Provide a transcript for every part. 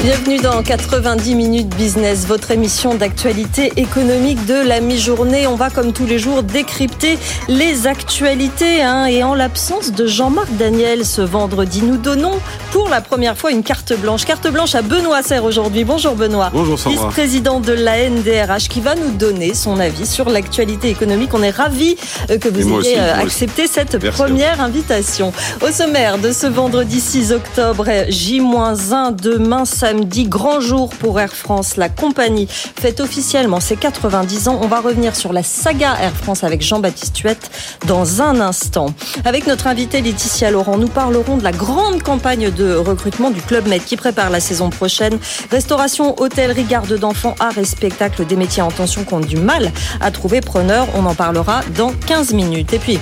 Bienvenue dans 90 minutes business, votre émission d'actualité économique de la mi-journée. On va comme tous les jours décrypter les actualités hein. et en l'absence de Jean-Marc Daniel ce vendredi, nous donnons pour la première fois une carte blanche. Carte blanche à Benoît Serre aujourd'hui. Bonjour Benoît. Bonjour Sandra. Vice-président de la NDRH qui va nous donner son avis sur l'actualité économique. On est ravis euh, que vous ayez euh, accepté cette première invitation. Au sommaire de ce vendredi 6 octobre, J-1 demain, samedi, grand jour pour Air France. La compagnie fête officiellement ses 90 ans. On va revenir sur la saga Air France avec Jean-Baptiste Huette dans un instant. Avec notre invité Laetitia Laurent, nous parlerons de la grande campagne de recrutement du Club Med qui prépare la saison prochaine. Restauration, hôtellerie, garde d'enfants, art et spectacle, des métiers en tension qui ont du mal à trouver preneur. On en parlera dans 15 minutes. Et puis,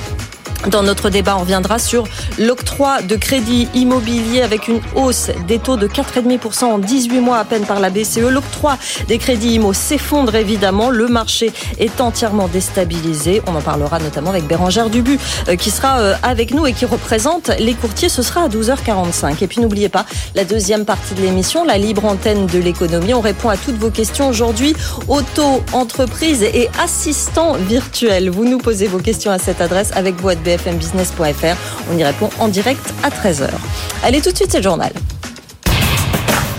dans notre débat, on reviendra sur l'octroi de crédit immobilier avec une hausse des taux de 4,5% en 18 mois à peine par la BCE. L'octroi des crédits IMO s'effondre évidemment. Le marché est entièrement déstabilisé. On en parlera notamment avec Bérangère Dubu euh, qui sera euh, avec nous et qui représente les courtiers. Ce sera à 12h45. Et puis n'oubliez pas la deuxième partie de l'émission, la libre antenne de l'économie. On répond à toutes vos questions aujourd'hui. Auto, entreprise et assistant virtuel. Vous nous posez vos questions à cette adresse avec vous bfmbusiness.fr. On y répond en direct à 13h. Allez, tout de suite, c'est le journal.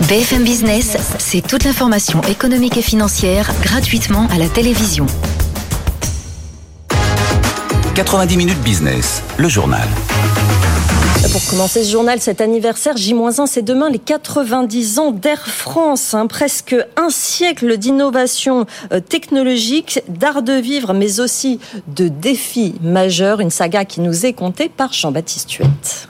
BFM Business, c'est toute l'information économique et financière gratuitement à la télévision. 90 minutes business, le journal. Pour commencer ce journal, cet anniversaire J-1, c'est demain les 90 ans d'Air France. Hein. presque un siècle d'innovation euh, technologique, d'art de vivre, mais aussi de défis majeurs. Une saga qui nous est contée par Jean-Baptiste Huette.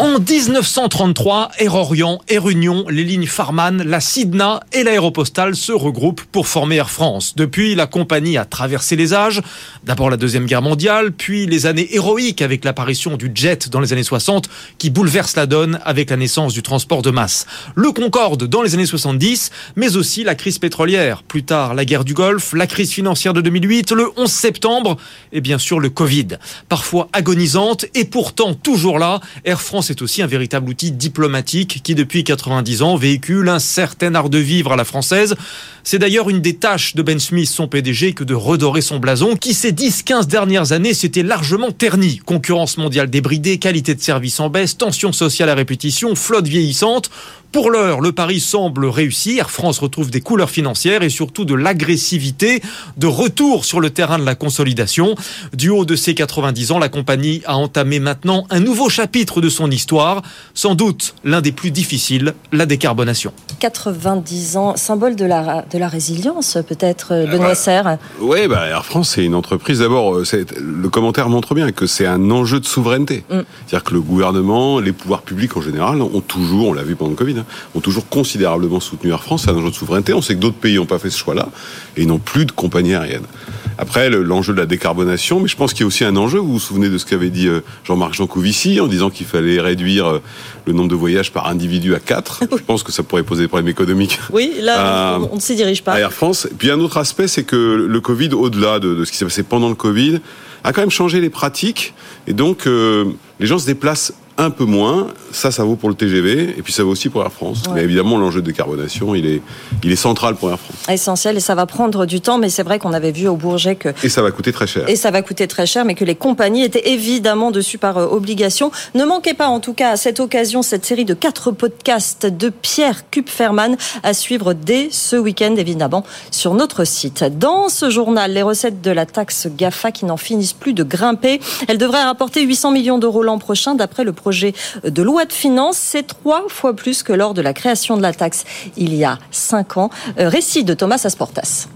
En 1933, Air Orient, Air Union, les lignes Farman, la Sidna et l'aéropostale se regroupent pour former Air France. Depuis, la compagnie a traversé les âges. D'abord la Deuxième Guerre mondiale, puis les années héroïques avec l'apparition du jet dans les années 60 qui bouleverse la donne avec la naissance du transport de masse. Le Concorde dans les années 70, mais aussi la crise pétrolière. Plus tard, la guerre du Golfe, la crise financière de 2008, le 11 septembre et bien sûr le Covid. Parfois agonisante et pourtant toujours là, Air France c'est aussi un véritable outil diplomatique qui, depuis 90 ans, véhicule un certain art de vivre à la française. C'est d'ailleurs une des tâches de Ben Smith, son PDG, que de redorer son blason, qui ces 10-15 dernières années s'était largement terni. Concurrence mondiale débridée, qualité de service en baisse, tension sociale à répétition, flotte vieillissante. Pour l'heure, le pari semble réussir. France retrouve des couleurs financières et surtout de l'agressivité, de retour sur le terrain de la consolidation. Du haut de ses 90 ans, la compagnie a entamé maintenant un nouveau chapitre de son histoire, sans doute l'un des plus difficiles, la décarbonation. 90 ans, symbole de la, de la résilience peut-être, euh, Benoît Serre Oui, bah, Air France, c'est une entreprise, d'abord, euh, le commentaire montre bien que c'est un enjeu de souveraineté. Mm. C'est-à-dire que le gouvernement, les pouvoirs publics en général, ont toujours, on l'a vu pendant le Covid, Ont toujours considérablement soutenu Air France. C'est un enjeu de souveraineté. On sait que d'autres pays n'ont pas fait ce choix-là et n'ont plus de compagnie aérienne. Après, l'enjeu de la décarbonation, mais je pense qu'il y a aussi un enjeu. Vous vous souvenez de ce qu'avait dit euh, Jean-Marc Jancovici en disant qu'il fallait réduire euh, le nombre de voyages par individu à 4. Je pense que ça pourrait poser des problèmes économiques. Oui, là, on ne s'y dirige pas. À Air France. Et puis un autre aspect, c'est que le Covid, au-delà de, ce qui s'est passé pendant le Covid, a quand même changé les pratiques. Et donc, euh, les gens se déplacent un peu moins. Ça, ça vaut pour le TGV et puis ça vaut aussi pour Air France. Mais évidemment, l'enjeu de décarbonation, il est, il est central pour Air France. Essentiel et ça va prendre du temps, mais c'est vrai qu'on avait vu au Bourget que. Et ça va coûter très cher. Et ça va coûter très cher, mais que les compagnies étaient évidemment dessus par euh, obligation. Ne manquez pas, en tout cas, à cette occasion, cette série de quatre podcasts de Pierre Kupferman à suivre dès ce week-end, évidemment, sur notre site. Dans ce journal, les recettes de la taxe GAFA qui n'en finissent plus de grimper. Elle devrait rapporter 800 millions d'euros l'an prochain, d'après le projet de loi de finances. C'est trois fois plus que lors de la création de la taxe il y a cinq ans. Euh, récit de Thomas Asportas.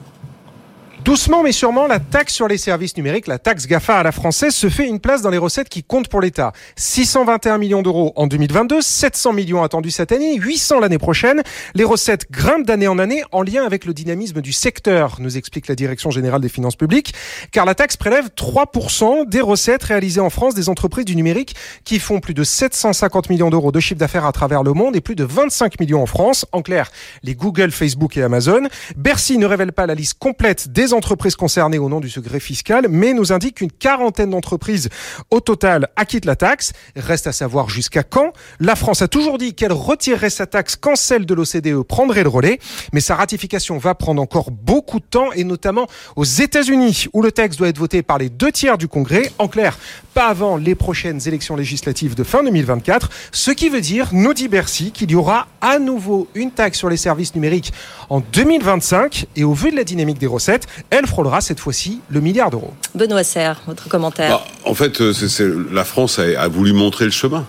Doucement mais sûrement, la taxe sur les services numériques, la taxe GAFA à la française, se fait une place dans les recettes qui comptent pour l'État. 621 millions d'euros en 2022, 700 millions attendus cette année, 800 l'année prochaine. Les recettes grimpent d'année en année en lien avec le dynamisme du secteur, nous explique la Direction générale des finances publiques, car la taxe prélève 3% des recettes réalisées en France des entreprises du numérique qui font plus de 750 millions d'euros de chiffre d'affaires à travers le monde et plus de 25 millions en France. En clair, les Google, Facebook et Amazon. Bercy ne révèle pas la liste complète des entreprises concernées au nom du secret fiscal, mais nous indique qu'une quarantaine d'entreprises au total acquittent la taxe. Reste à savoir jusqu'à quand. La France a toujours dit qu'elle retirerait sa taxe quand celle de l'OCDE prendrait le relais, mais sa ratification va prendre encore beaucoup de temps, et notamment aux États-Unis, où le texte doit être voté par les deux tiers du Congrès. En clair, pas avant les prochaines élections législatives de fin 2024, ce qui veut dire, nous dit Bercy, qu'il y aura à nouveau une taxe sur les services numériques en 2025, et au vu de la dynamique des recettes, elle frôlera cette fois-ci le milliard d'euros. Benoît Serre, votre commentaire bah, En fait, euh, la France a, voulu montrer le chemin.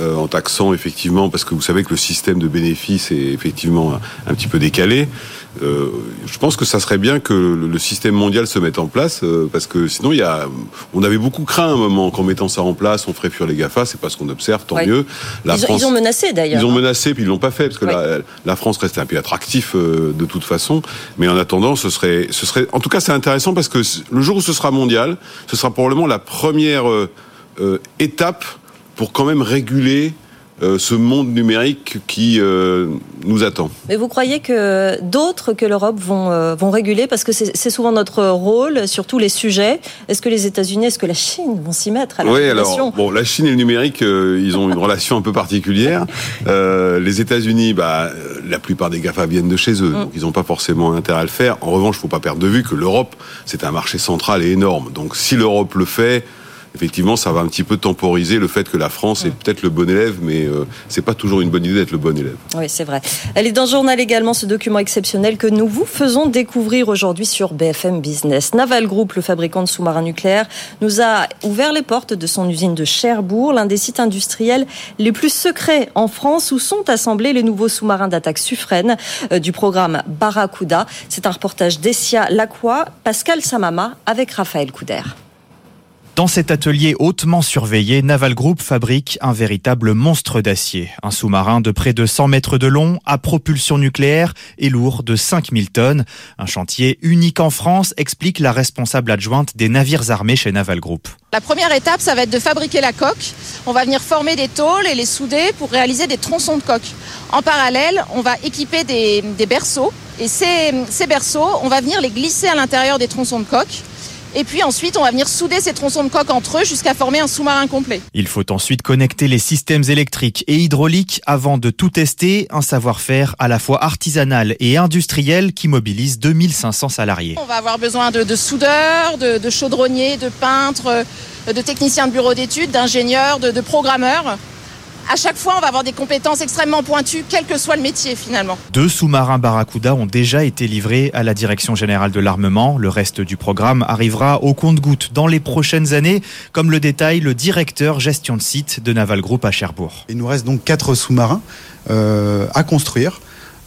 Euh, en taxant effectivement, parce que vous savez que le système de bénéfices est effectivement un, petit peu décalé. Euh, je pense que ça serait bien que le, système mondial se mette en place, parce que sinon, il y a, on avait beaucoup craint un moment qu'en mettant ça en place, on ferait fuir les Gafa. C'est pas ce qu'on observe, tant mieux. La ils, France, ils, ont menacé d'ailleurs. Ils ont hein. menacé, puis ils l'ont pas fait, parce que la, la, France reste un peu attractif de toute façon. Mais en attendant, ce serait, ce serait, en tout cas, c'est intéressant parce que le jour où ce sera mondial, ce sera probablement la première étape pour quand même réguler euh, ce monde numérique qui euh, nous attend. Mais vous croyez que d'autres que l'Europe vont, euh, vont réguler? Parce que c'est souvent notre rôle sur tous les sujets. Est-ce que les États-Unis, est-ce que la Chine vont s'y mettre à la Oui, alors, bon, la Chine et le numérique, ils ont une relation un peu particulière. les États-Unis, bah, la plupart des GAFA viennent de chez eux, mm. donc ils n'ont pas forcément intérêt à le faire. En revanche, il ne faut pas perdre de vue que l'Europe, c'est un marché central et énorme. Donc si l'Europe le fait, effectivement, ça va un petit peu temporiser le fait que la France est peut-être le bon élève, mais euh, c'est pas toujours une bonne idée d'être le bon élève. Oui, c'est vrai. Elle est dans le journal également, ce document exceptionnel que nous vous faisons découvrir aujourd'hui sur BFM Business. Naval Group, le fabricant de sous-marins nucléaires, nous a ouvert les portes de son usine de Cherbourg, l'un des sites industriels les plus secrets en France où sont assemblés les nouveaux sous-marins d'attaque Suffren euh, du programme Barracuda. C'est un reportage d'Essia Lacroix, Pascal Samama avec Raphaël Couder. Dans cet atelier hautement surveillé, Naval Group fabrique un véritable monstre d'acier. Un sous-marin de près de 100 mètres de long, à propulsion nucléaire et lourd de 5000 tonnes. Un chantier unique en France, explique la responsable adjointe des navires armés chez Naval Group. La première étape, ça va être de fabriquer la coque. On va venir former des tôles et les souder pour réaliser des tronçons de coque. En parallèle, on va équiper des, berceaux. Et ces, ces berceaux, on va venir les glisser à l'intérieur des tronçons de coque et puis ensuite, on va venir souder ces tronçons de coque entre eux jusqu'à former un sous-marin complet. Il faut ensuite connecter les systèmes électriques et hydrauliques avant de tout tester, un savoir-faire à la fois artisanal et industriel qui mobilise 2500 salariés. On va avoir besoin de, soudeurs, de, chaudronniers, de peintres, de techniciens de bureau d'études, d'ingénieurs, de programmeurs à chaque fois, on va avoir des compétences extrêmement pointues, quel que soit le métier finalement. Deux sous-marins Barracuda ont déjà été livrés à la Direction générale de l'armement. Le reste du programme arrivera au compte-goutte dans les prochaines années, comme le détaille le directeur gestion de site de Naval Group à Cherbourg. Il nous reste donc quatre sous-marins euh, à construire.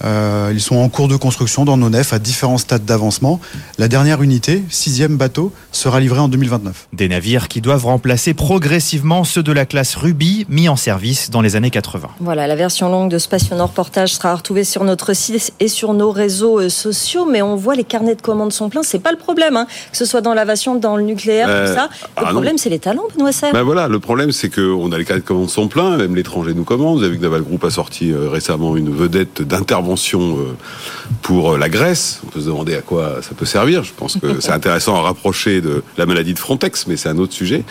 Euh, ils sont en cours de construction dans nos nefs à différents stades d'avancement. La dernière unité, sixième bateau, sera livrée en 2029. Des navires qui doivent remplacer progressivement ceux de la classe Ruby mis en service dans les années 80. Voilà, la version longue de Spationor Portage sera retrouvée sur notre site et sur nos réseaux euh, sociaux, mais on voit les carnets de commandes sont pleins. C'est pas le problème, hein, que ce soit dans l'aviation, dans le nucléaire, tout euh, ça. Le ah problème, c'est les talents, Benoît ben voilà, le problème, c'est qu'on a les carnets de commandes sont pleins, même l'étranger nous commande. Vous avez vu que Naval Group a sorti récemment une vedette d'intervention euh, pour euh, la Grèce. On peut se demander à quoi ça peut servir. Je pense que c'est intéressant à rapprocher de la maladie de Frontex, mais c'est un autre sujet.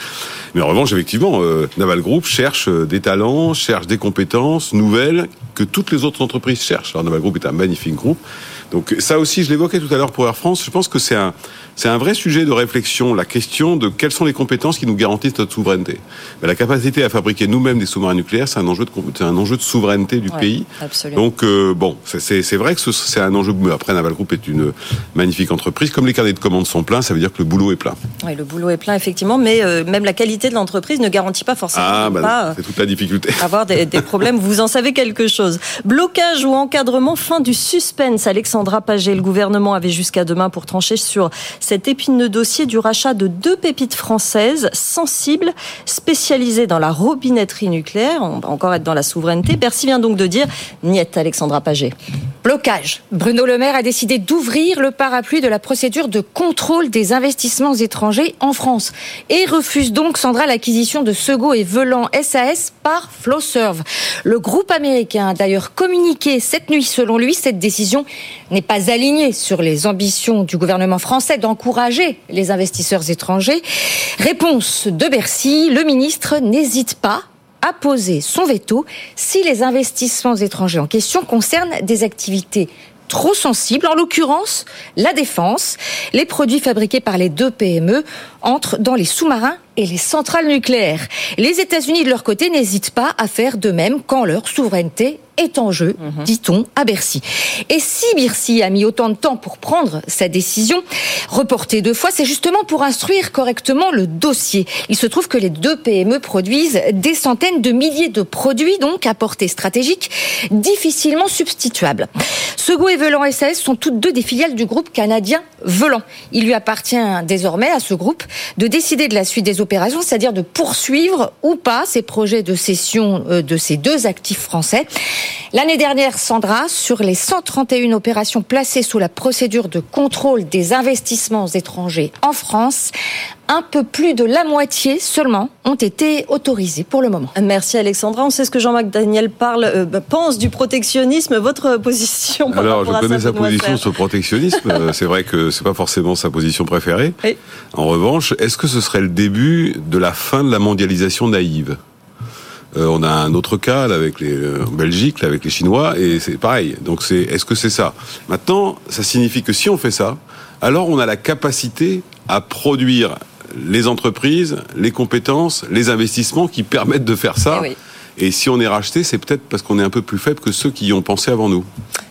Mais en revanche, effectivement, euh, Naval Group cherche des talents, cherche des compétences nouvelles que toutes les autres entreprises cherchent. Alors Naval Group est un magnifique groupe. Donc ça aussi, je l'évoquais tout à l'heure pour Air France. Je pense que c'est un, c'est un vrai sujet de réflexion, la question de quelles sont les compétences qui nous garantissent notre souveraineté. Mais la capacité à fabriquer nous-mêmes des sous-marins nucléaires, c'est un enjeu de, c'est un enjeu de souveraineté du pays. Absolument. Donc euh, bon, c'est vrai que c'est un enjeu. Après, Naval Group est une magnifique entreprise. Comme les carnets de commandes sont pleins, ça veut dire que le boulot est plein. Oui, le boulot est plein effectivement, mais euh, même la qualité de l'entreprise ne garantit pas forcément ah, bah pas. C'est toute la difficulté. Avoir des, des problèmes. Vous en savez quelque chose. Blocage ou encadrement, fin du suspense. Alexandre Alexandra Paget. Le gouvernement avait jusqu'à demain pour trancher sur cet épineux dossier du rachat de deux pépites françaises sensibles, spécialisées dans la robinetterie nucléaire. On va encore être dans la souveraineté. Bercy vient donc de dire niet, Alexandra Paget. Blocage. Bruno Le Maire a décidé d'ouvrir le parapluie de la procédure de contrôle des investissements étrangers en France et refuse donc, Sandra, l'acquisition de Sego et Velan SAS par Flowserve. Le groupe américain a d'ailleurs communiqué cette nuit, selon lui, cette décision n'est pas alignée sur les ambitions du gouvernement français d'encourager les investisseurs étrangers. Réponse de Bercy, le ministre n'hésite pas à poser son veto si les investissements étrangers en question concernent des activités trop sensibles, en l'occurrence la défense. Les produits fabriqués par les deux PME entrent dans les sous-marins et les centrales nucléaires. Les États-Unis, de leur côté, n'hésitent pas à faire de même quand leur souveraineté est en jeu, mhm. dit-on à Bercy. Et si Bercy a mis autant de temps pour prendre sa décision, reportée deux fois, c'est justement pour instruire correctement le dossier. Il se trouve que les deux PME produisent des centaines de milliers de produits, donc à portée stratégique, difficilement substituables. Sego et Velan SAS sont toutes deux des filiales du groupe canadien Velan. Il lui appartient désormais à ce groupe de décider de la suite des opérations, c'est-à-dire de poursuivre ou pas ces projets de cession euh, de ces deux actifs français. L'année dernière, Sandra, sur les 131 opérations placées sous la procédure de contrôle des investissements étrangers en France, un peu plus de la moitié seulement ont été autorisés pour le moment. Merci Alexandra. On sait ce que Jean-Marc Daniel parle, euh, pense du protectionnisme. Votre position par Alors, je connais sa position sur le protectionnisme. C'est vrai que c'est pas forcément sa position préférée. En revanche, est-ce que ce serait le début de la fin de la mondialisation naïve? Euh, on a un autre cas avec les en Belgique, là, avec les Chinois, et c'est pareil. Donc c'est, est-ce que c'est ça? Maintenant, ça signifie que si on fait ça, alors on a la capacité à produire les entreprises, les compétences, les investissements qui permettent de faire ça. Eh Et si on est racheté, c'est peut-être parce qu'on est un peu plus faible que ceux qui y ont pensé avant nous.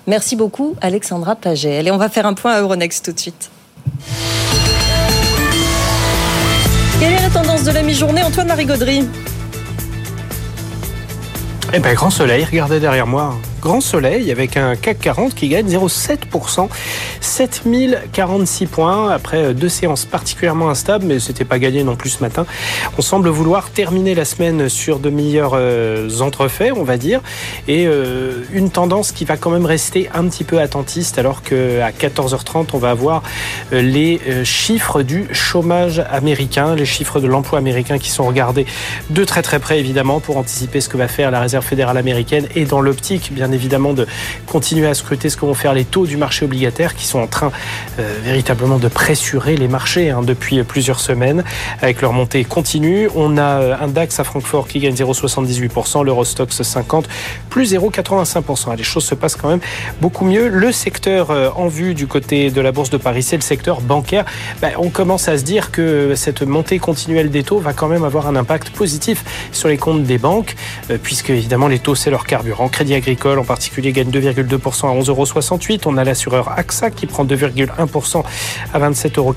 Merci beaucoup, Alexandra Paget. Allez, on va faire un point à Euronext tout de suite. Quelle est la tendance de la mi-journée, Antoine Marie-Gaudry Eh bien, grand soleil, regardez derrière moi grand soleil avec un CAC 40 qui gagne 0,7%, 7046 points après deux séances particulièrement instables, mais c'était pas gagné non plus ce matin. On semble vouloir terminer la semaine sur de meilleurs euh, entrefaits, on va dire, et euh, une tendance qui va quand même rester un petit peu attentiste alors qu'à 14h30, on va avoir euh, les chiffres du chômage américain, les chiffres de l'emploi américain qui sont regardés de très très près évidemment pour anticiper ce que va faire la Réserve fédérale américaine et dans l'optique bien évidemment de continuer à scruter ce que vont faire les taux du marché obligataire qui sont en train euh, véritablement de pressurer les marchés hein, depuis plusieurs semaines avec leur montée continue. On a euh, un DAX à Francfort qui gagne 0,78%, l'Eurostox 50 plus 0,85%. Les choses se passent quand même beaucoup mieux. Le secteur euh, en vue du côté de la Bourse de Paris, c'est le secteur bancaire. Ben, on commence à se dire que cette montée continuelle des taux va quand même avoir un impact positif sur les comptes des banques, puisque évidemment les taux c'est leur carburant. Crédit agricole en particulier gagne 2,2% à 11,68 euros. On a l'assureur AXA qui prend 2,1% à 27,90 euros.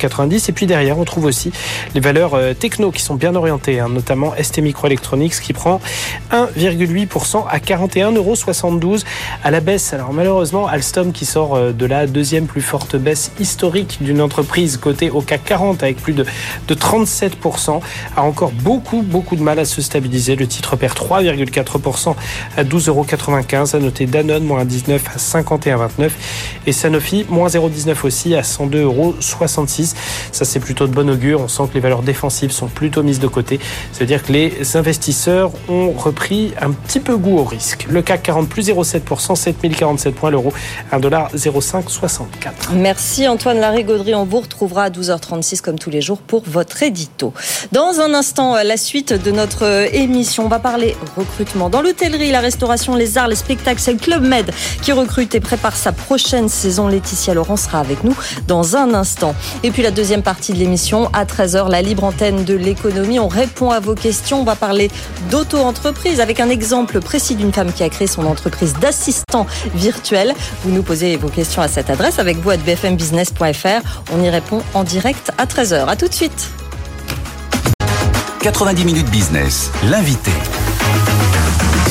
Et puis derrière, on trouve aussi les valeurs euh, techno qui sont bien orientées, hein, notamment ST Microelectronics qui prend 1,8% à 41,72 euros à la baisse. Alors malheureusement, Alstom qui sort euh, de la deuxième plus forte baisse historique d'une entreprise cotée au CAC 40 avec plus de, de 37%, a encore beaucoup, beaucoup de mal à se stabiliser. Le titre perd 3,4% à 12,95 euros. Danone, moins 19 à 51,29 et Sanofi, moins 0,19 aussi à 102,66 euros. Ça, c'est plutôt de bon augure. On sent que les valeurs défensives sont plutôt mises de côté. C'est-à-dire que les investisseurs ont repris un petit peu goût au risque. Le CAC 40 plus 0,7%, 7047 points l'euro, 1,0564. Merci Antoine Larry-Gaudry. On vous retrouvera à 12h36 comme tous les jours pour votre édito. Dans un instant, la suite de notre émission, on va parler recrutement dans l'hôtellerie, la restauration, les arts, les spectacles c'est le Club Med qui recrute et prépare sa prochaine saison. Laetitia Laurent sera avec nous dans un instant. Et puis la deuxième partie de l'émission, à 13h, la libre antenne de l'économie. On répond à vos questions. On va parler d'auto-entreprise avec un exemple précis d'une femme qui a créé son entreprise d'assistant virtuel. Vous nous posez vos questions à cette adresse avec vous à bfmbusiness.fr. On y répond en direct à 13h. À tout de suite. 90 minutes business, l'invité.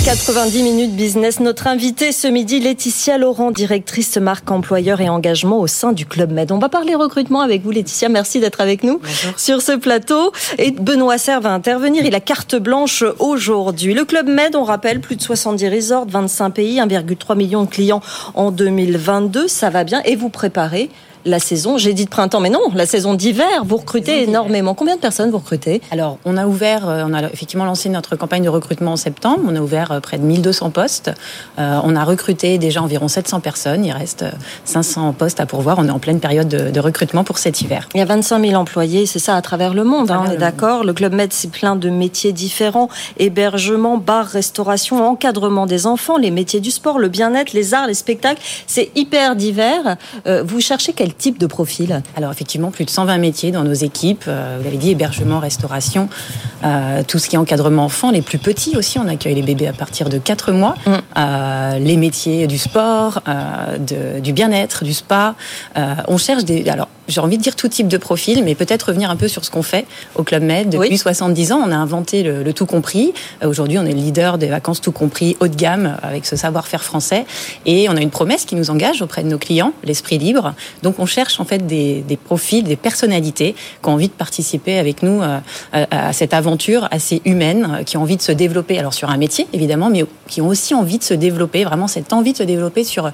90 minutes business. Notre invitée ce midi, Laetitia Laurent, directrice marque employeur et engagement au sein du Club Med. On va parler recrutement avec vous, Laetitia. Merci d'être avec nous sur ce plateau. Et Benoît Serre va intervenir. Il a carte blanche aujourd'hui. Le Club Med, on rappelle, plus de 70 resorts, 25 pays, 1,3 million de clients en 2022. Ça va bien. Et vous préparez la saison, j'ai dit de printemps, mais non, la saison d'hiver, vous recrutez énormément. Combien de personnes vous recrutez? Alors, on a ouvert, euh, on a effectivement lancé notre campagne de recrutement en septembre. On a ouvert euh, près de 1200 postes. Euh, on a recruté déjà environ 700 personnes. Il reste 500 postes à pourvoir. On est en pleine période de, recrutement pour cet hiver. Il y a 25 000 employés, c'est ça, à travers le monde, hein, on est d'accord. Le Club Med, c'est plein de métiers différents. Hébergement, bar, restauration, encadrement des enfants, les métiers du sport, le bien-être, les arts, les spectacles. C'est hyper divers. vous cherchez quel type de profil Alors effectivement, plus de 120 métiers dans nos équipes. Euh, vous l'avez dit, hébergement, restauration, euh, tout ce qui est encadrement enfant, les plus petits aussi. On accueille les bébés à partir de 4 mois. Mm. Euh, les métiers du sport, du bien-être, du spa. on cherche des... Alors, j'ai envie de dire tout type de profil, mais peut-être revenir un peu sur ce qu'on fait au Club Med. Depuis 70 ans, on a inventé le, tout compris. Aujourd'hui, on est le leader des vacances tout compris haut de gamme avec ce savoir-faire français. Et on a une promesse qui nous engage auprès de nos clients, l'esprit libre. Donc, on cherche en fait des, profils, des personnalités qui ont envie de participer avec nous euh, à, cette aventure assez humaine, euh, qui ont envie de se développer, alors sur un métier évidemment, mais qui ont aussi envie de se développer, vraiment cette envie de se développer sur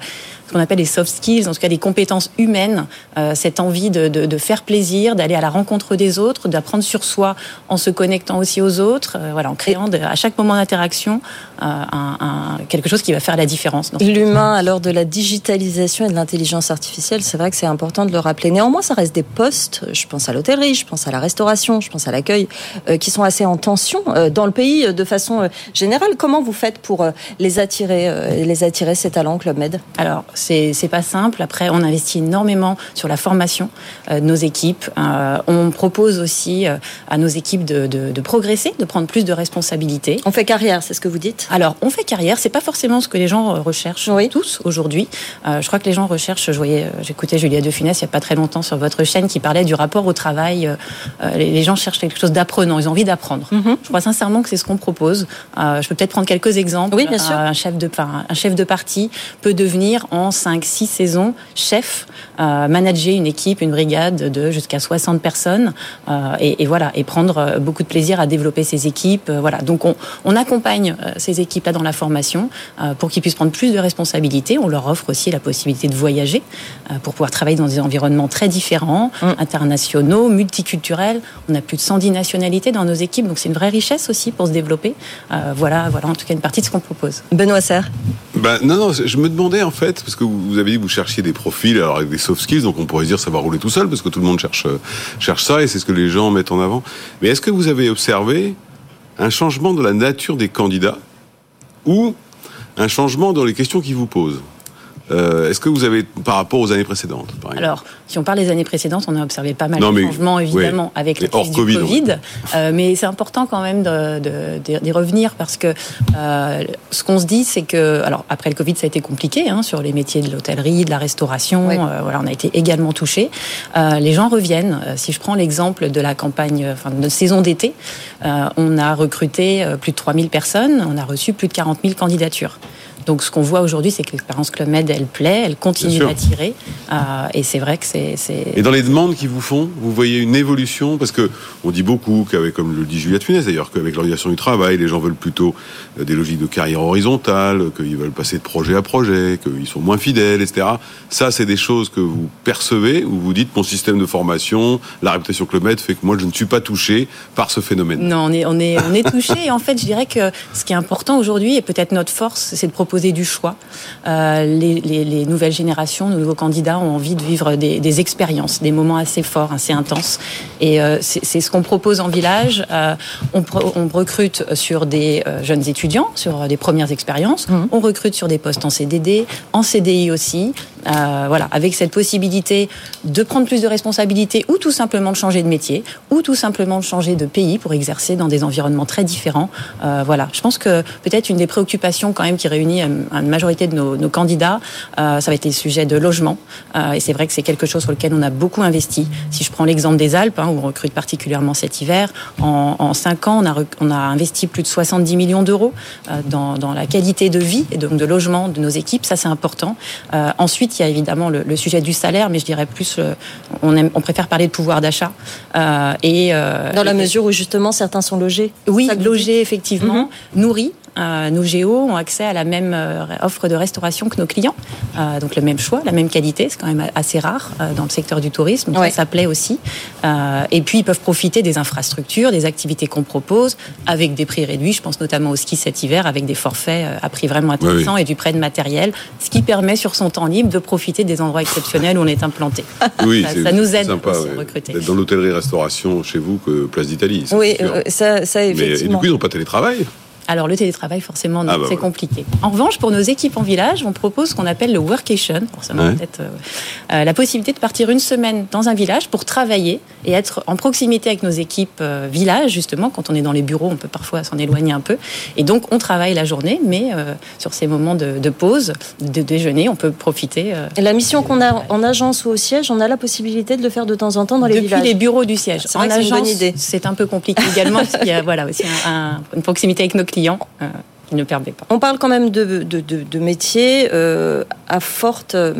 ce qu'on appelle les soft skills, en tout cas des compétences humaines, euh, cette envie de, faire plaisir, d'aller à la rencontre des autres, d'apprendre sur soi en se connectant aussi aux autres, voilà, en créant à chaque moment d'interaction un, quelque chose qui va faire la différence. L'humain, alors de la digitalisation et de l'intelligence artificielle, c'est vrai que c'est important de le rappeler. Néanmoins, ça reste des postes, je pense à l'hôtellerie, je pense à la restauration, je pense à l'accueil, euh, qui sont assez en tension euh, dans le pays euh, de façon générale. Comment vous faites pour les attirer, les attirer ces talents, Club Med Alors, c'est pas simple. Après, on investit énormément sur la formation de nos équipes. on propose aussi à nos équipes de, de, progresser, de prendre plus de responsabilités. On fait carrière, c'est ce que vous dites? Alors, on fait carrière. C'est pas forcément ce que les gens recherchent tous aujourd'hui. je crois que les gens recherchent. Je voyais, j'écoutais Julia De il n'y a pas très longtemps sur votre chaîne qui parlait du rapport au travail. Euh, euh, les, gens cherchent quelque chose d'apprenant, ils ont envie d'apprendre. Mhm. Je crois sincèrement que c'est ce qu'on propose. Euh, je peux peut-être prendre quelques exemples. Oui, bien sûr. un, chef de, un chef de parti peut devenir en 5-6 saisons chef, manager une équipe, une brigade de jusqu'à 60 personnes et, voilà, et prendre beaucoup de plaisir à développer ses équipes. voilà. Donc on, on accompagne ces équipes-là dans la formation pour qu'ils puissent prendre plus de responsabilités. On leur offre aussi la possibilité de voyager pour pouvoir travailler dans des environnements très différents, mm. internationaux, multiculturels. On a plus de 110 nationalités dans nos équipes, donc c'est une vraie richesse aussi pour se développer. Euh, voilà, voilà en tout cas une partie de ce qu'on propose. Benoît Serre ben, Non, non, je me demandais en fait, parce que vous avez dit que vous cherchiez des profils avec des soft skills, donc on pourrait dire ça va rouler tout seul, parce que tout le monde cherche, euh, cherche ça et c'est ce que les gens mettent en avant. Mais est-ce que vous avez observé un changement de la nature des candidats ou un changement dans les questions qu'ils vous posent? Euh, est-ce que vous avez, par rapport aux années précédentes Alors, si on parle des années précédentes, on a observé pas mal de changements, évidemment, avec la crise du Covid. Euh, mais c'est important quand même d'y revenir parce que euh, ce qu'on se dit, c'est que, alors après le Covid, ça a été compliqué hein, sur les métiers de l'hôtellerie, de la restauration. voilà, on a été également touchés. les gens reviennent. Si je prends l'exemple de la campagne, enfin de notre saison d'été, on a recruté plus de 3000 personnes, on a reçu plus de 40 000 candidatures. Donc ce qu'on voit aujourd'hui, c'est que l'expérience Club Med, elle plaît, elle continue d'attirer. Euh, et c'est vrai que c'est, Et dans les demandes qu'ils vous font, vous voyez une évolution? Parce que on dit beaucoup qu'avec, comme le dit Juliette Funès d'ailleurs, qu'avec l'organisation du travail, les gens veulent plutôt euh, des logiques de carrière horizontale, qu'ils veulent passer de projet à projet, qu'ils sont moins fidèles, etc. Ça, c'est des choses que vous percevez, ou vous dites mon système de formation, la réputation Club Med fait que moi je ne suis pas touché par ce phénomène. Non, on est, on est, on est touché. et en fait, je dirais que ce qui est important aujourd'hui, et peut-être notre force, c'est de proposer poser du choix. Euh, les, nouvelles générations, nos nouveaux candidats ont envie de vivre des, expériences, des moments assez forts, assez intenses. Et euh, c'est ce qu'on propose en village. Euh, on, on, recrute sur des jeunes étudiants, sur des premières expériences. Mmh. On recrute sur des postes en CDD, en CDI aussi, voilà, avec cette possibilité de prendre plus de responsabilités ou tout simplement de changer de métier ou tout simplement de changer de pays pour exercer dans des environnements très différents. voilà, je pense que peut-être une des préoccupations quand même qui réunit une majorité de nos, candidats, ça va être les sujets de logement. et c'est vrai que c'est quelque chose sur lequel on a beaucoup investi. Si je prends l'exemple des Alpes, hein, où on recrute particulièrement cet hiver, en, en 5 ans, on a, on a investi plus de 70 millions d'euros dans, dans la qualité de vie et donc de logement de nos équipes. Ça, c'est important. Euh, ensuite, il y a évidemment le, le, sujet du salaire, mais je dirais plus, euh, on, aime, on préfère parler de pouvoir d'achat. Euh, et euh, dans la mesure où justement certains sont logés. Oui, logés effectivement, mm -hmm. nourris. Euh, nos géos ont accès à la même euh, offre de restauration que nos clients, euh, donc le même choix, la même qualité. C'est quand même assez rare dans le secteur du tourisme, donc ouais. ça, ça plaît aussi. et puis ils peuvent profiter des infrastructures, des activités qu'on propose, avec des prix réduits. Je pense notamment au ski cet hiver, avec des forfaits à prix vraiment intéressants oui, oui. et du prêt de matériel, ce qui permet sur son temps libre de profiter des endroits exceptionnels où on est implanté. Oui, ça, ça nous aide sympa, aussi ouais. à recruter. Dans l'hôtellerie-restauration chez vous que Place d'Italie. Oui, ça, ça effectivement. Mais et du coup, ils n'ont pas télétravail alors le télétravail, forcément, ah bah c'est compliqué. En revanche, pour nos équipes en village, on propose ce qu'on appelle le workation. Ouais. peut-être euh, euh, la possibilité de partir une semaine dans un village pour travailler et être en proximité avec nos équipes euh, village, justement. Quand on est dans les bureaux, on peut parfois s'en éloigner un peu. Et donc, on travaille la journée, mais euh, sur ces moments de, de, pause, de déjeuner, on peut profiter. Euh, la mission qu'on a en agence ou au siège, on a la possibilité de le faire de temps en temps dans les Depuis villages. Depuis les bureaux du siège. En agence, c'est un peu compliqué également. parce qu'il y a voilà, aussi un, un, une proximité avec nos clients. Euh, ne permet pas. On parle quand même de métiers euh, à forte euh,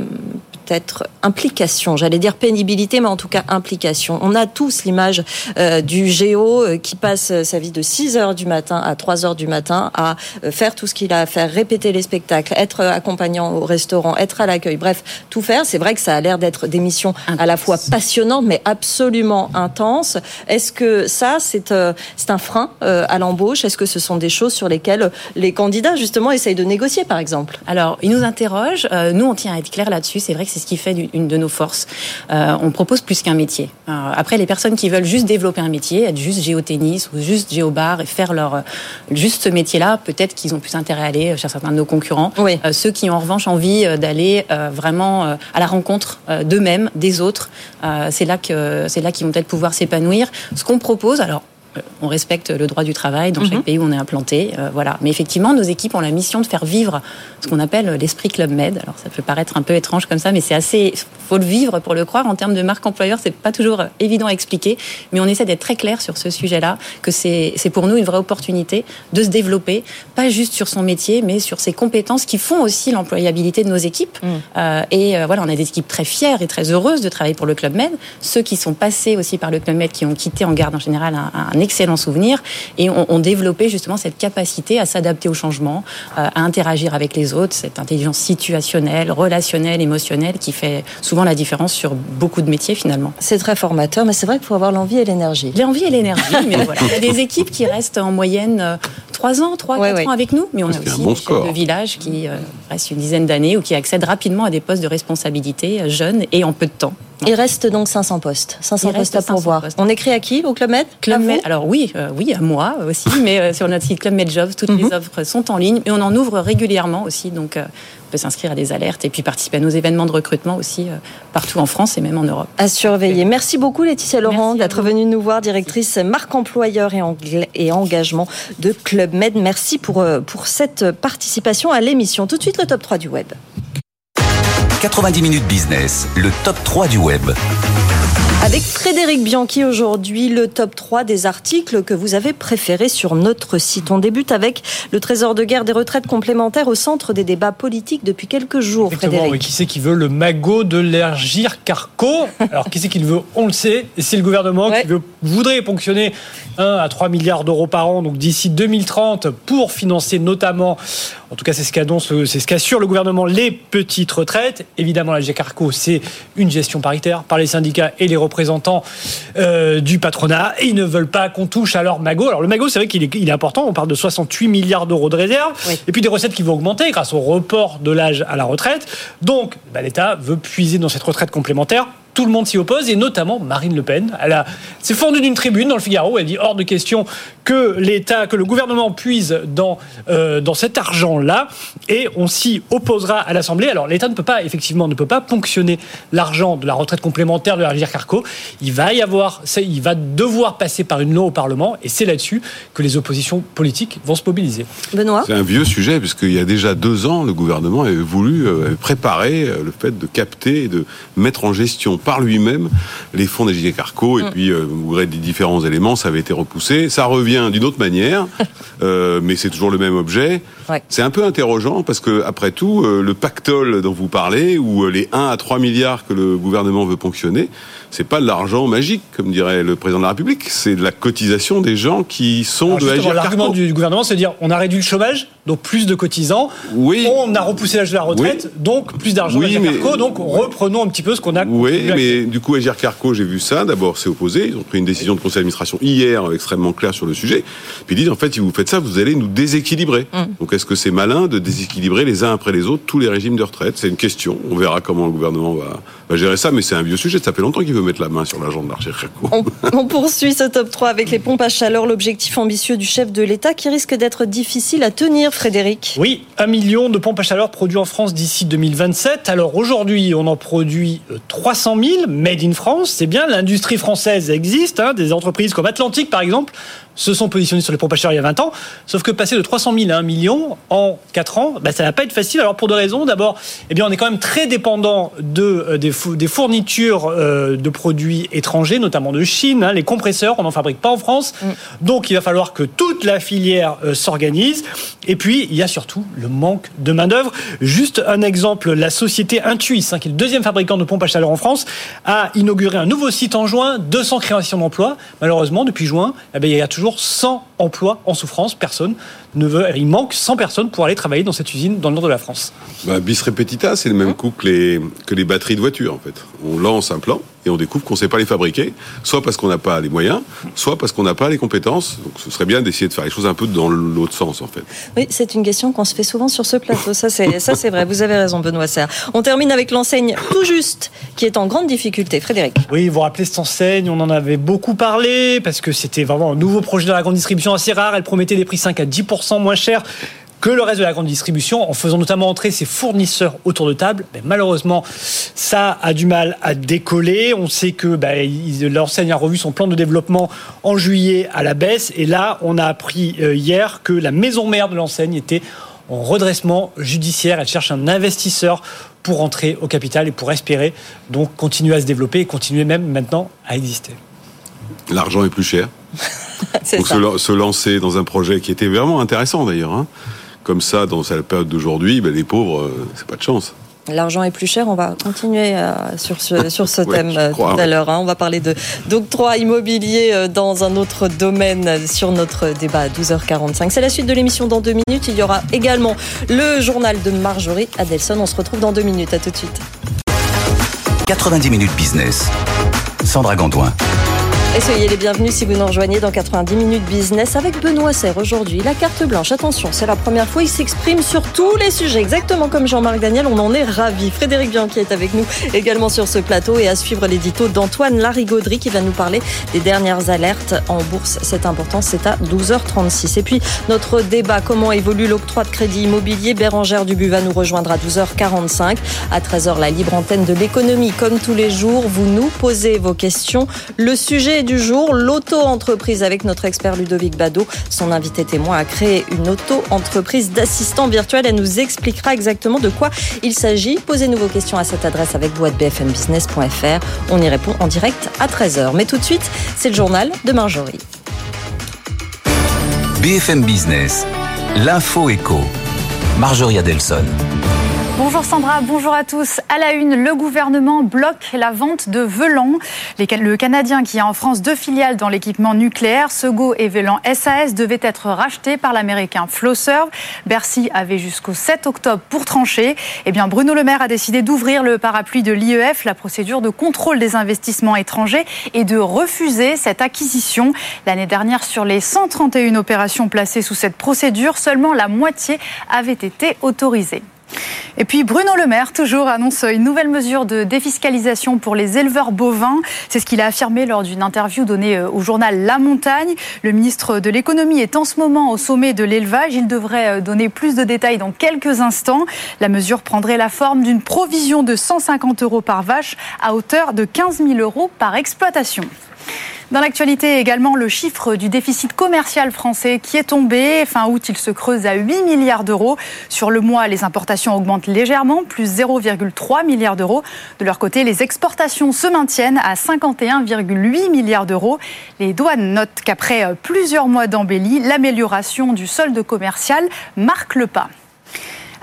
peut-être implication, j'allais dire pénibilité, mais en tout cas implication. On a tous l'image euh, du géo euh, qui passe sa vie de 6 heures du matin à 3 heures du matin à euh, faire tout ce qu'il a à faire, répéter les spectacles, être accompagnant au restaurant, être à l'accueil, bref, tout faire. C'est vrai que ça a l'air d'être des missions à la fois passionnantes, mais absolument intenses. Est-ce que ça, c'est euh, un frein euh, à l'embauche? Est-ce que ce sont des choses sur lesquelles les candidats, justement, essayent de négocier, par exemple? Alors, ils nous interrogent. Euh, nous, on tient à être clair là-dessus. C'est vrai que c'est ce qui fait une de nos forces. Euh, on propose plus qu'un métier. Euh, après, les personnes qui veulent juste développer un métier, être juste géotennis ou juste géobar et faire leur juste ce métier-là, peut-être qu'ils ont plus intérêt à aller chez certains de nos concurrents. Oui. Euh, ceux qui ont en revanche envie d'aller vraiment à la rencontre d'eux-mêmes, des autres, c'est là que c'est là qu'ils vont peut-être pouvoir s'épanouir. Ce qu'on propose, alors on respecte le droit du travail dans mm -hmm. chaque pays où on est implanté. Euh, voilà. Mais effectivement, nos équipes ont la mission de faire vivre ce qu'on appelle l'esprit Club Med. Alors ça peut paraître un peu étrange comme ça, mais c'est assez. faut le vivre pour le croire. En termes de marque employeur, c'est pas toujours évident à expliquer, mais on essaie d'être très clair sur ce sujet-là, que c'est pour nous une vraie opportunité de se développer, pas juste sur son métier, mais sur ses compétences qui font aussi l'employabilité de nos équipes. Mm. Euh, et euh, voilà, on a des équipes très fières et très heureuses de travailler pour le Club Med. Ceux qui sont passés aussi par le Club Med, qui ont quitté en garde en général un, un excellent souvenir et ont, on développé justement cette capacité à s'adapter au changement, euh, à interagir avec les autres, cette intelligence situationnelle, relationnelle, émotionnelle qui fait souvent la différence sur beaucoup de métiers finalement. C'est très formateur, mais c'est vrai qu'il faut avoir l'envie et l'énergie. L'envie et l'énergie, mais voilà. Il y a des équipes qui restent en moyenne 3 ans, 3, ouais, 4 ouais. ans avec nous, mais on a aussi bon des de village qui euh, restent une dizaine d'années ou qui accèdent rapidement à des postes de responsabilité euh, jeunes et en peu de temps. Il reste donc 500 postes. 500 Il postes à pourvoir. On écrit à qui Au Club Med? Club Med. Alors oui, euh, oui, à moi aussi, mais euh, sur notre site Club Med Jobs, toutes mm -hmm. les offres sont en ligne et on en ouvre régulièrement aussi. Donc euh, on peut s'inscrire à des alertes et puis participer à nos événements de recrutement aussi partout en France et même en Europe. À surveiller. Merci beaucoup Laetitia Laurent d'être venue nous voir, directrice marque employeur et, et, engagement de Club Med. Merci pour, pour cette participation à l'émission. Tout de suite le top 3 du web. 90 minutes business, le top 3 du web. Avec Frédéric Bianchi aujourd'hui, le top 3 des articles que vous avez préférés sur notre site. On débute avec le trésor de guerre des retraites complémentaires au centre des débats politiques depuis quelques jours. Exactement, Frédéric. Oui, qui c'est qui veut le magot de l'Ergir Carco Alors qui c'est qui le veut On le sait. Et c'est le gouvernement ouais. qui veut, voudrait ponctionner 1 à 3 milliards d'euros par an, donc d'ici 2030, pour financer notamment, en tout cas c'est ce qu'annonce, c'est ce qu'assure le gouvernement, les petites retraites. Évidemment, l'Ergir Carco, c'est une gestion paritaire par les syndicats et les représentants euh, du patronat et ils ne veulent pas qu'on touche à leur magot. Alors le magot, c'est vrai qu'il est, il est, important, on parle de 68 milliards d'euros de réserve oui. et puis des recettes qui vont augmenter grâce au report de l'âge à la retraite. Donc bah, l'État veut puiser dans cette retraite complémentaire tout le monde s'y oppose et notamment Marine Le Pen. Elle s'est fondue d'une tribune dans le Figaro. Elle dit hors de question que l'État, que le gouvernement puise dans, euh, dans cet argent-là et on s'y opposera à l'Assemblée. Alors l'État ne peut pas, effectivement, ne peut pas ponctionner l'argent de la retraite complémentaire de la rivière Carco. Il va y avoir, il va devoir passer par une loi au Parlement et c'est là-dessus que les oppositions politiques vont se mobiliser. Benoît C'est un vieux sujet puisqu'il y a déjà deux ans, le gouvernement avait voulu euh, préparer euh, le fait de capter et de mettre en gestion par lui-même les fonds des Carco et mm. puis, au gré des différents éléments, ça avait été repoussé. Ça revient d'une autre manière, mais c'est toujours le même objet. C'est un peu interrogeant parce que, après tout, le pactole dont vous parlez, ou les 1 à 3 milliards que le gouvernement veut ponctionner, c'est pas de l'argent magique, comme dirait le président de la République, c'est de la cotisation des gens qui sont de Agir L'argument du gouvernement, c'est de dire on a réduit le chômage, donc plus de cotisants. Oui. On a repoussé l'âge de la retraite, donc plus d'argent oui, Agir Carco. Donc reprenons un petit peu ce qu'on a. Oui, mais du coup Agir Carco, j'ai vu ça. D'abord, c'est opposé. Ils ont pris une décision de conseil d'administration hier extrêmement claire sur le sujet. Puis ils disent en fait, si vous faites ça, vous allez nous déséquilibrer. Mm. Donc est-ce que c'est malin de déséquilibrer les uns après les autres tous les régimes de retraite C'est une question. On verra comment le gouvernement va, va gérer ça, mais c'est un vieux sujet. Ça fait longtemps qu'il veut mettre la main sur l'argent de l'Agir Carco. On, on poursuit ce top 3 avec les pompes à chaleur, l'objectif ambitieux du chef de l'État qui risque d'être difficile à tenir, Frédéric. Oui, un million de pompes à chaleur produits en France d'ici 2027. Alors aujourd'hui, on en produit 300 euh, 000, made in France. C'est bien, l'industrie française existe. Hein, des entreprises comme Atlantique, par exemple, se sont positionnés sur les pompes à chaleur il y a 20 ans. Sauf que passer de 300 000 à 1 million en 4 ans, bah, ça va pas être facile. Alors pour deux raisons. D'abord, eh bien, on est quand même très dépendant de, euh, des, des, fournitures euh, de produits étrangers, notamment de Chine. Hein. les compresseurs, on n'en fabrique pas en France. Mm. Donc il va falloir que toute la filière euh, s'organise. Et puis, il y a surtout le manque de main-d'œuvre. Juste un exemple, la société Intuis, hein, qui est le deuxième fabricant de pompes à chaleur en France, a inauguré un nouveau site en juin, 200 créations d'emplois. Malheureusement, depuis juin, eh bien, il y a toujours toujours 100 emplois en souffrance. Personne ne veut. Il manque 100 personnes pour aller travailler dans cette usine dans le nord de la France. Bah, bis repetita, c'est le même coup que les, que les batteries de voiture, en fait. On lance un plan et on découvre qu'on ne sait pas les fabriquer, soit parce qu'on n'a pas les moyens, soit parce qu'on n'a pas les compétences. Donc ce serait bien d'essayer de faire les choses un peu dans l'autre sens, en fait. Oui, c'est une question qu'on se fait souvent sur ce plateau. Ça, c'est, ça, c'est vrai. Vous avez raison, Benoît Serre. On termine avec l'enseigne Tout Juste, qui est en grande difficulté. Frédéric. Oui, vous vous rappelez cette enseigne, on en avait beaucoup parlé, parce que c'était vraiment un nouveau projet de la grande distribution assez rare. Elle promettait des prix 5 à 10% moins chers que le reste de la grande distribution, en faisant notamment entrer ses fournisseurs autour de table. Ben, malheureusement, ça a du mal à décoller. On sait que ben, l'enseigne a revu son plan de développement en juillet à la baisse. Et là, on a appris euh, hier que la maison mère de l'enseigne était en redressement judiciaire. Elle cherche un investisseur pour entrer au capital et pour espérer donc continuer à se développer et continuer même maintenant à exister. L'argent est plus cher. Donc se, se, lancer dans un projet qui était vraiment intéressant d'ailleurs. Hein comme ça dans la période d'aujourd'hui, ben, les pauvres, euh, c'est pas de chance. L'argent est plus cher. On va continuer euh, sur ce, sur ce thème euh, tout à l'heure. Hein. On va parler de d'octroi immobilier dans un autre domaine sur notre débat à 12h45. C'est la suite de l'émission dans deux minutes. Il y aura également le journal de Marjorie Adelson. On se retrouve dans deux minutes. À tout de suite. 90 minutes business. Sandra Gondouin. Et soyez les bienvenus si vous nous rejoignez dans 90 minutes business avec Benoît Serre aujourd'hui. La carte blanche, attention, c'est la première fois, il s'exprime sur tous les sujets, exactement comme Jean-Marc Daniel, on en est ravis. Frédéric Bianchi est avec nous également sur ce plateau et à suivre l'édito d'Antoine Larigauderie qui va nous parler des dernières alertes en bourse. C'est important, c'est à 12h36. Et puis notre débat, comment évolue l'octroi de crédit immobilier? Bérangère Dubu va nous rejoindre à 12h45. À 13h, la libre antenne de l'économie. Comme tous les jours, vous nous posez vos questions. Le sujet du jour, l'auto-entreprise avec notre expert Ludovic Bado. Son invité témoin a créé une auto-entreprise d'assistants virtuels. Elle nous expliquera exactement de quoi il s'agit. Posez-nous vos questions à cette adresse avec vous bfmbusiness.fr. On y répond en direct à 13h. Mais tout de suite, c'est le journal de Marjorie. BFM Business, l'info éco. Marjorie Adelson. Bonjour Sandra, bonjour à tous. À la une, le gouvernement bloque la vente de Velan. Le Canadien qui a en France deux filiales dans l'équipement nucléaire, Sego et Velan SAS, devaient être rachetés par l'américain Flowserve. Bercy avait jusqu'au 7 octobre pour trancher. Eh bien, Bruno Le Maire a décidé d'ouvrir le parapluie de l'IEF, la procédure de contrôle des investissements étrangers, et de refuser cette acquisition. L'année dernière, sur les 131 opérations placées sous cette procédure, seulement la moitié avait été autorisée. Et puis Bruno Le Maire, toujours, annonce une nouvelle mesure de défiscalisation pour les éleveurs bovins. C'est ce qu'il a affirmé lors d'une interview donnée euh, au journal La Montagne. Le ministre de l'économie est en ce moment au sommet de l'élevage. Il devrait euh, donner plus de détails dans quelques instants. La mesure prendrait la forme d'une provision de 150 euros par vache à hauteur de 15 000 euros par exploitation. Dans l'actualité également, le chiffre du déficit commercial français qui est tombé. Fin août, il se creuse à 8 milliards d'euros. Sur le mois, les importations augmentent légèrement, plus 0,3 milliards d'euros. De leur côté, les exportations se maintiennent à 51,8 milliards d'euros. Les douanes notent qu'après plusieurs mois d'embellie, l'amélioration du solde commercial marque le pas.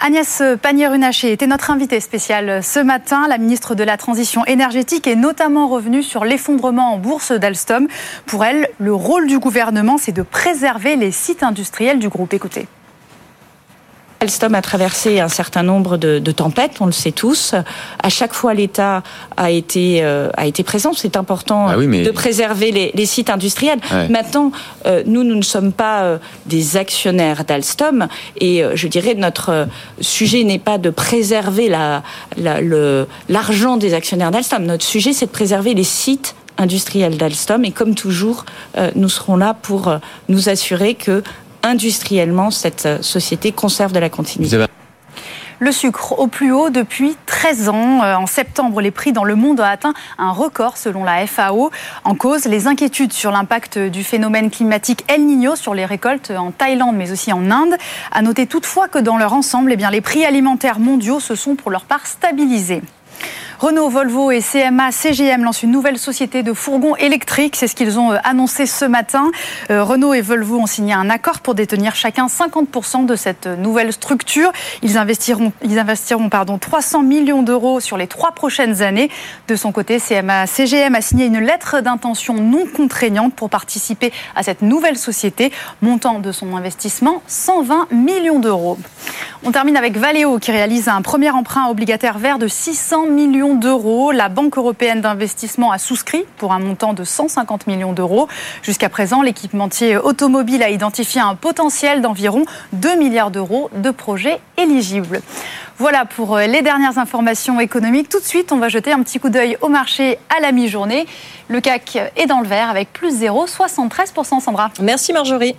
Agnès Pannier-Runacher était notre invitée spéciale ce matin. La ministre de la Transition énergétique est notamment revenue sur l'effondrement en bourse d'Alstom. Pour elle, le rôle du gouvernement, c'est de préserver les sites industriels du groupe. Écoutez. Alstom a traversé un certain nombre de, de, tempêtes, on le sait tous. À chaque fois, l'État a été euh, a été présent. C'est important ah oui, mais... de préserver les, les sites industriels. Ouais. Maintenant, euh, nous, nous ne sommes pas euh, des actionnaires d'Alstom, et euh, je dirais notre sujet n'est pas de préserver la, la, le l'argent des actionnaires d'Alstom. Notre sujet, c'est de préserver les sites industriels d'Alstom, et comme toujours, nous serons là pour nous assurer que industriellement, cette euh, société conserve de la continuité. Le sucre au plus haut depuis 13 ans. Euh, en septembre, les prix dans le monde ont atteint un record selon la FAO. En cause, les inquiétudes sur l'impact du phénomène climatique El Niño sur les récoltes en Thaïlande mais aussi en Inde. À noter toutefois que dans leur ensemble, eh bien, les prix alimentaires mondiaux se sont pour leur part stabilisés. Renault, Volvo et CMA CGM lancent une nouvelle société de fourgons électriques. C'est ce qu'ils ont euh, annoncé ce matin. Euh, Renault et Volvo ont signé un accord pour détenir chacun 50% de cette nouvelle structure. Ils investiront, ils investiront pardon, 300 millions d'euros sur les trois prochaines années. De son côté, CMA CGM a signé une lettre d'intention non contraignante pour participer à cette nouvelle société. Montant de son investissement 120 millions d'euros. On termine avec Valeo qui réalise un premier emprunt obligataire vert de 600 millions d'euros. La Banque européenne d'investissement a souscrit pour un montant de 150 millions d'euros. Jusqu'à présent, l'équipementier automobile a identifié un potentiel d'environ 2 milliards d'euros de projets éligibles. Voilà pour les dernières informations économiques. Tout de suite, on va jeter un petit coup d'œil au marché à la mi-journée. Le CAC est dans le vert avec plus 0,73% Sandra. Merci Marjorie.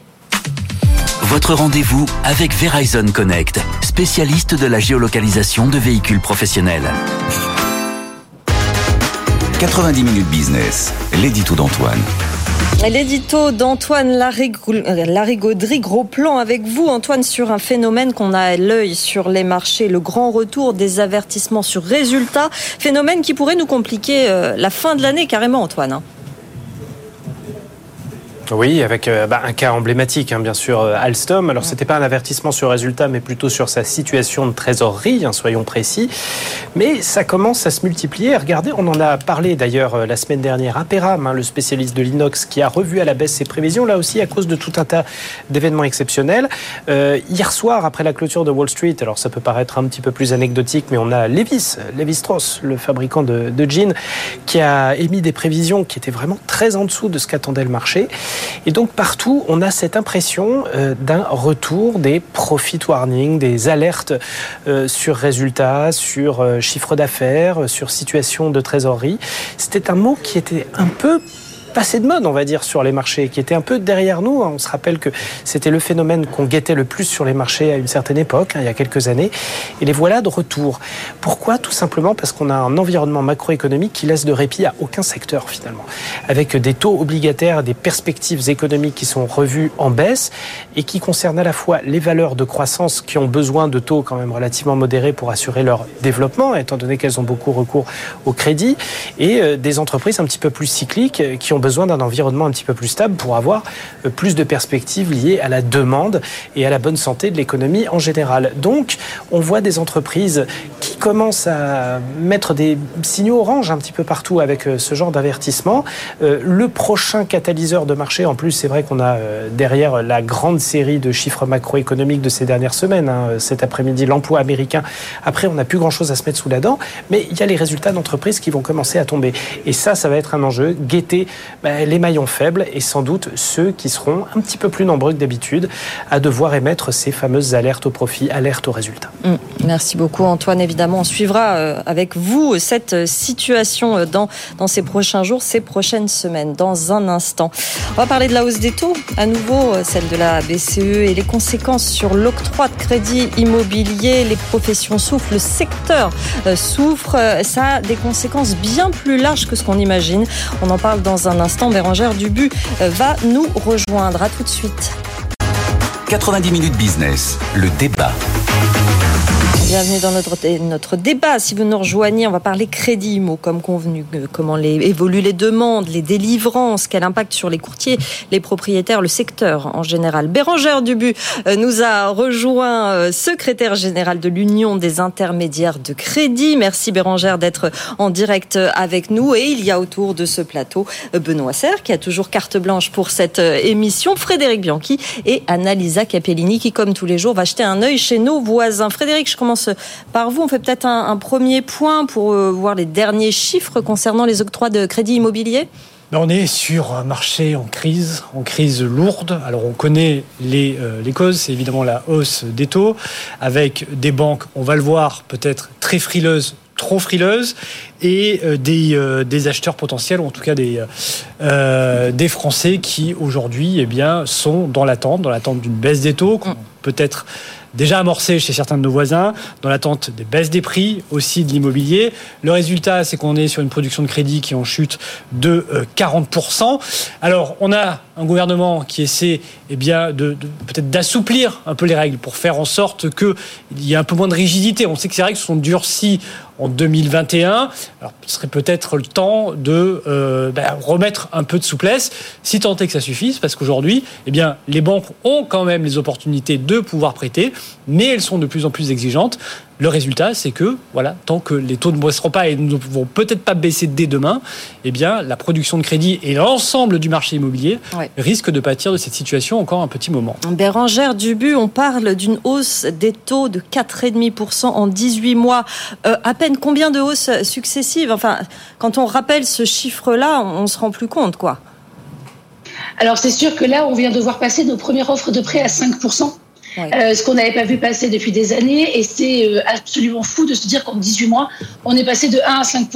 Votre rendez-vous avec Verizon Connect, spécialiste de la géolocalisation de véhicules professionnels. 90 minutes business, l'édito d'Antoine. L'édito d'Antoine Larigauderie, gros plan avec vous Antoine sur un phénomène qu'on a à l'œil sur les marchés, le grand retour des avertissements sur résultats, phénomène qui pourrait nous compliquer euh, la fin de l'année carrément Antoine. Oui, avec euh, bah, un cas emblématique, hein, bien sûr, euh, Alstom. Alors, c'était pas un avertissement sur résultat, mais plutôt sur sa situation de trésorerie, hein, soyons précis. Mais ça commence à se multiplier. Regardez, on en a parlé d'ailleurs euh, la semaine dernière à Peram, hein, le spécialiste de l'inox, qui a revu à la baisse ses prévisions, là aussi à cause de tout un tas d'événements exceptionnels. Euh, hier soir, après la clôture de Wall Street, alors ça peut paraître un petit peu plus anecdotique, mais on a Levis, Levis Strauss, le fabricant de, de jeans, qui a émis des prévisions qui étaient vraiment très en dessous de ce qu'attendait le marché. Et donc partout, on a cette impression euh, d'un retour des profit warnings, des alertes euh, sur résultats, sur euh, chiffre d'affaires, sur situation de trésorerie. C'était un mot qui était un peu passé de mode, on va dire, sur les marchés, qui était un peu derrière nous. On se rappelle que c'était le phénomène qu'on guettait le plus sur les marchés à une certaine époque, hein, il y a quelques années. Et les voilà de retour. Pourquoi? Tout simplement parce qu'on a un environnement macroéconomique qui laisse de répit à aucun secteur, finalement. Avec des taux obligataires, des perspectives économiques qui sont revues en baisse et qui concernent à la fois les valeurs de croissance qui ont besoin de taux quand même relativement modérés pour assurer leur développement, étant donné qu'elles ont beaucoup recours au crédit, et euh, des entreprises un petit peu plus cycliques qui ont besoin d'un environnement un petit peu plus stable pour avoir euh, plus de perspectives liées à la demande et à la bonne santé de l'économie en général. Donc, on voit des entreprises qui commencent à mettre des signaux orange un petit peu partout avec euh, ce genre d'avertissement. Euh, le prochain catalyseur de marché, en plus, c'est vrai qu'on a derrière la grande série de chiffres macroéconomiques de ces dernières semaines. Hein, cet après-midi, l'emploi américain. Après, on n'a plus grand-chose à se mettre sous la dent, mais il y a les résultats d'entreprises qui vont commencer à tomber. Et ça, ça va être un enjeu. Guetter ben, les maillons faibles et sans doute ceux qui seront un petit peu plus nombreux que d'habitude à devoir émettre ces fameuses alertes au profit, alertes au résultat. Mm. Merci beaucoup Antoine. Évidemment, on suivra euh, avec vous cette situation euh, dans, dans ces prochains jours, ces prochaines semaines. Dans un instant, on va parler de la hausse des taux, à nouveau euh, celle de la BCE et les conséquences sur l'octroi de crédit immobilier. Les professions souffrent, le secteur souffre. Ça a des conséquences bien plus larges que ce qu'on imagine. On en parle dans un instant. Bérangère Dubu va nous rejoindre. À tout de suite. 90 minutes business, le débat. Bienvenue dans notre, notre débat. Si vous nous rejoignez, on va parler crédit IMO comme convenu. Euh, comment les, évoluent les demandes, les délivrances, quel impact sur les courtiers, les propriétaires, le secteur en général. Bérangère Dubu euh, nous a rejoint, euh, secrétaire général de l'Union des intermédiaires de crédit. Merci Bérangère d'être en direct avec nous. Et il y a autour de ce plateau Benoît Serre qui a toujours carte blanche pour cette émission, Frédéric Bianchi et Annalisa Capellini qui, comme tous les jours, va jeter un œil chez nos voisins. Frédéric, je commence par vous. On fait peut-être un, premier point pour euh, voir les derniers chiffres concernant les octrois de crédit immobilier. On est sur un marché en crise, en crise lourde. Alors on connaît les, euh, les causes, c'est évidemment la hausse des taux, avec des banques, on va le voir, peut-être très frileuses trop frileuses et euh, des, des, acheteurs potentiels, ou en tout cas des, des Français qui aujourd'hui eh bien, sont dans l'attente, dans l'attente d'une baisse des taux, mm. peut-être déjà amorcé chez certains de nos voisins, dans l'attente des baisses des prix, aussi de l'immobilier. Le résultat, c'est qu'on est sur une production de crédit qui en chute de 40%. Euh, Alors, on a un gouvernement qui essaie eh bien, de, peut-être d'assouplir un peu les règles pour faire en sorte qu'il y ait un peu moins de rigidité. On sait que ces règles sont durcies en 2021. Alors, ce serait peut-être le temps de euh, ben, remettre un peu de souplesse, si tant est que ça suffise, parce qu'aujourd'hui, eh bien, les banques ont quand même les opportunités de pouvoir prêter, mais elles sont de plus en plus exigeantes. Le résultat, c'est que, voilà, tant que les taux ne baisseront pas et ne vont peut-être pas baisser dès demain, eh bien, la production de crédit et l'ensemble du marché immobilier risquent de pâtir de cette situation encore un petit moment. Bérangère Dubu, on parle d'une hausse des taux de 4,5% en 18 mois. Euh, à peine combien de hausses successives? Enfin, quand on rappelle ce chiffre-là, on, ne se rend plus compte, quoi. Alors c'est sûr que là, on vient de voir passer nos premières offres de prêt à 5%. Euh, ce qu'on n'avait pas vu passer depuis des années. Et c'est euh, absolument fou de se dire qu'en 18 mois, on est passé de 1 à 5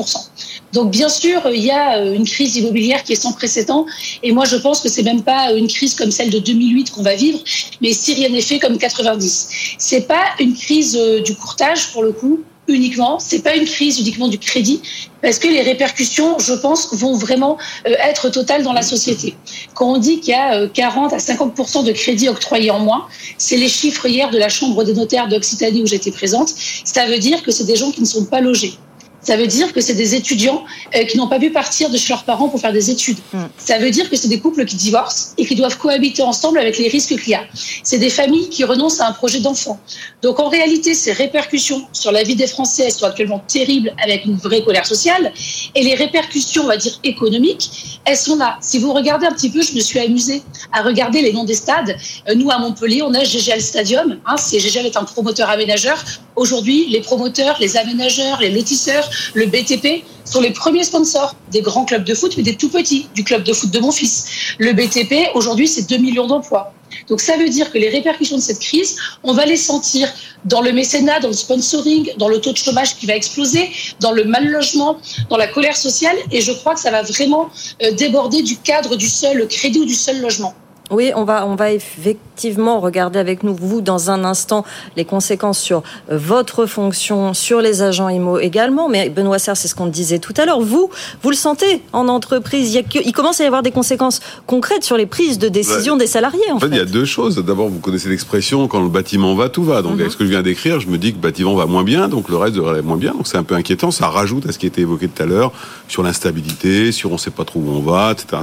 Donc bien sûr, il y a euh, une crise immobilière qui est sans précédent. Et moi, je pense que c'est même pas une crise comme celle de 2008 qu'on va vivre, mais si rien n'est fait comme 90. C'est pas une crise du courtage pour le coup uniquement. C'est pas une crise uniquement du crédit, parce que les répercussions, je pense, vont vraiment euh, être totales dans la société. Quand on dit qu'il y a 40 euh, à 50 de crédits octroyés en moins, c'est les chiffres hier de la Chambre des notaires d'Occitanie où j'étais présente. Ça veut dire que c'est des gens qui ne sont pas logés. Ça veut dire que c'est des étudiants euh, qui n'ont pas pu partir de chez leurs parents pour faire des études. Mm. Ça veut dire que c'est des couples qui divorcent et qui doivent cohabiter ensemble avec les risques qu'il y a. C'est des familles qui renoncent à un projet d'enfant. Donc en réalité, ces répercussions sur la vie des Français sont actuellement terribles avec une vraie colère sociale. Et les répercussions, on va dire, économiques, elles sont là. Si vous regardez un petit peu, je me suis amusée à regarder les noms des stades. Euh, nous, à Montpellier, on a GGL Stadium. Hein, GGL est un promoteur aménageur. Aujourd'hui, les promoteurs, les aménageurs, les lotisseurs, le BTP sont les premiers sponsors des grands clubs de foot, mais des tout petits, du club de foot de mon fils. Le BTP, aujourd'hui, c'est 2 millions d'emplois. Donc ça veut dire que les répercussions de cette crise, on va les sentir dans le mécénat, dans le sponsoring, dans le taux de chômage qui va exploser, dans le mal logement, dans la colère sociale. Et je crois que ça va vraiment euh, déborder du cadre du seul crédit ou du seul logement. Oui, on va, on va effectivement regarder avec nous, vous, dans un instant, les conséquences sur euh, votre fonction, sur les agents IMO également. Mais Benoît Serre, c'est ce qu'on disait tout à l'heure. Vous, vous le sentez en entreprise. Il, il, commence à y avoir des conséquences concrètes sur les prises de décision des salariés. En, fait, il y a deux choses. D'abord, vous connaissez l'expression quand le bâtiment va, tout va. Donc, mhm. avec ce que je viens d'écrire, je me dis que le bâtiment va moins bien, donc le reste devrait aller moins bien. Donc, c'est un peu inquiétant. Ça rajoute à ce qui était évoqué tout à l'heure sur l'instabilité, sur on ne sait pas trop où on va, etc.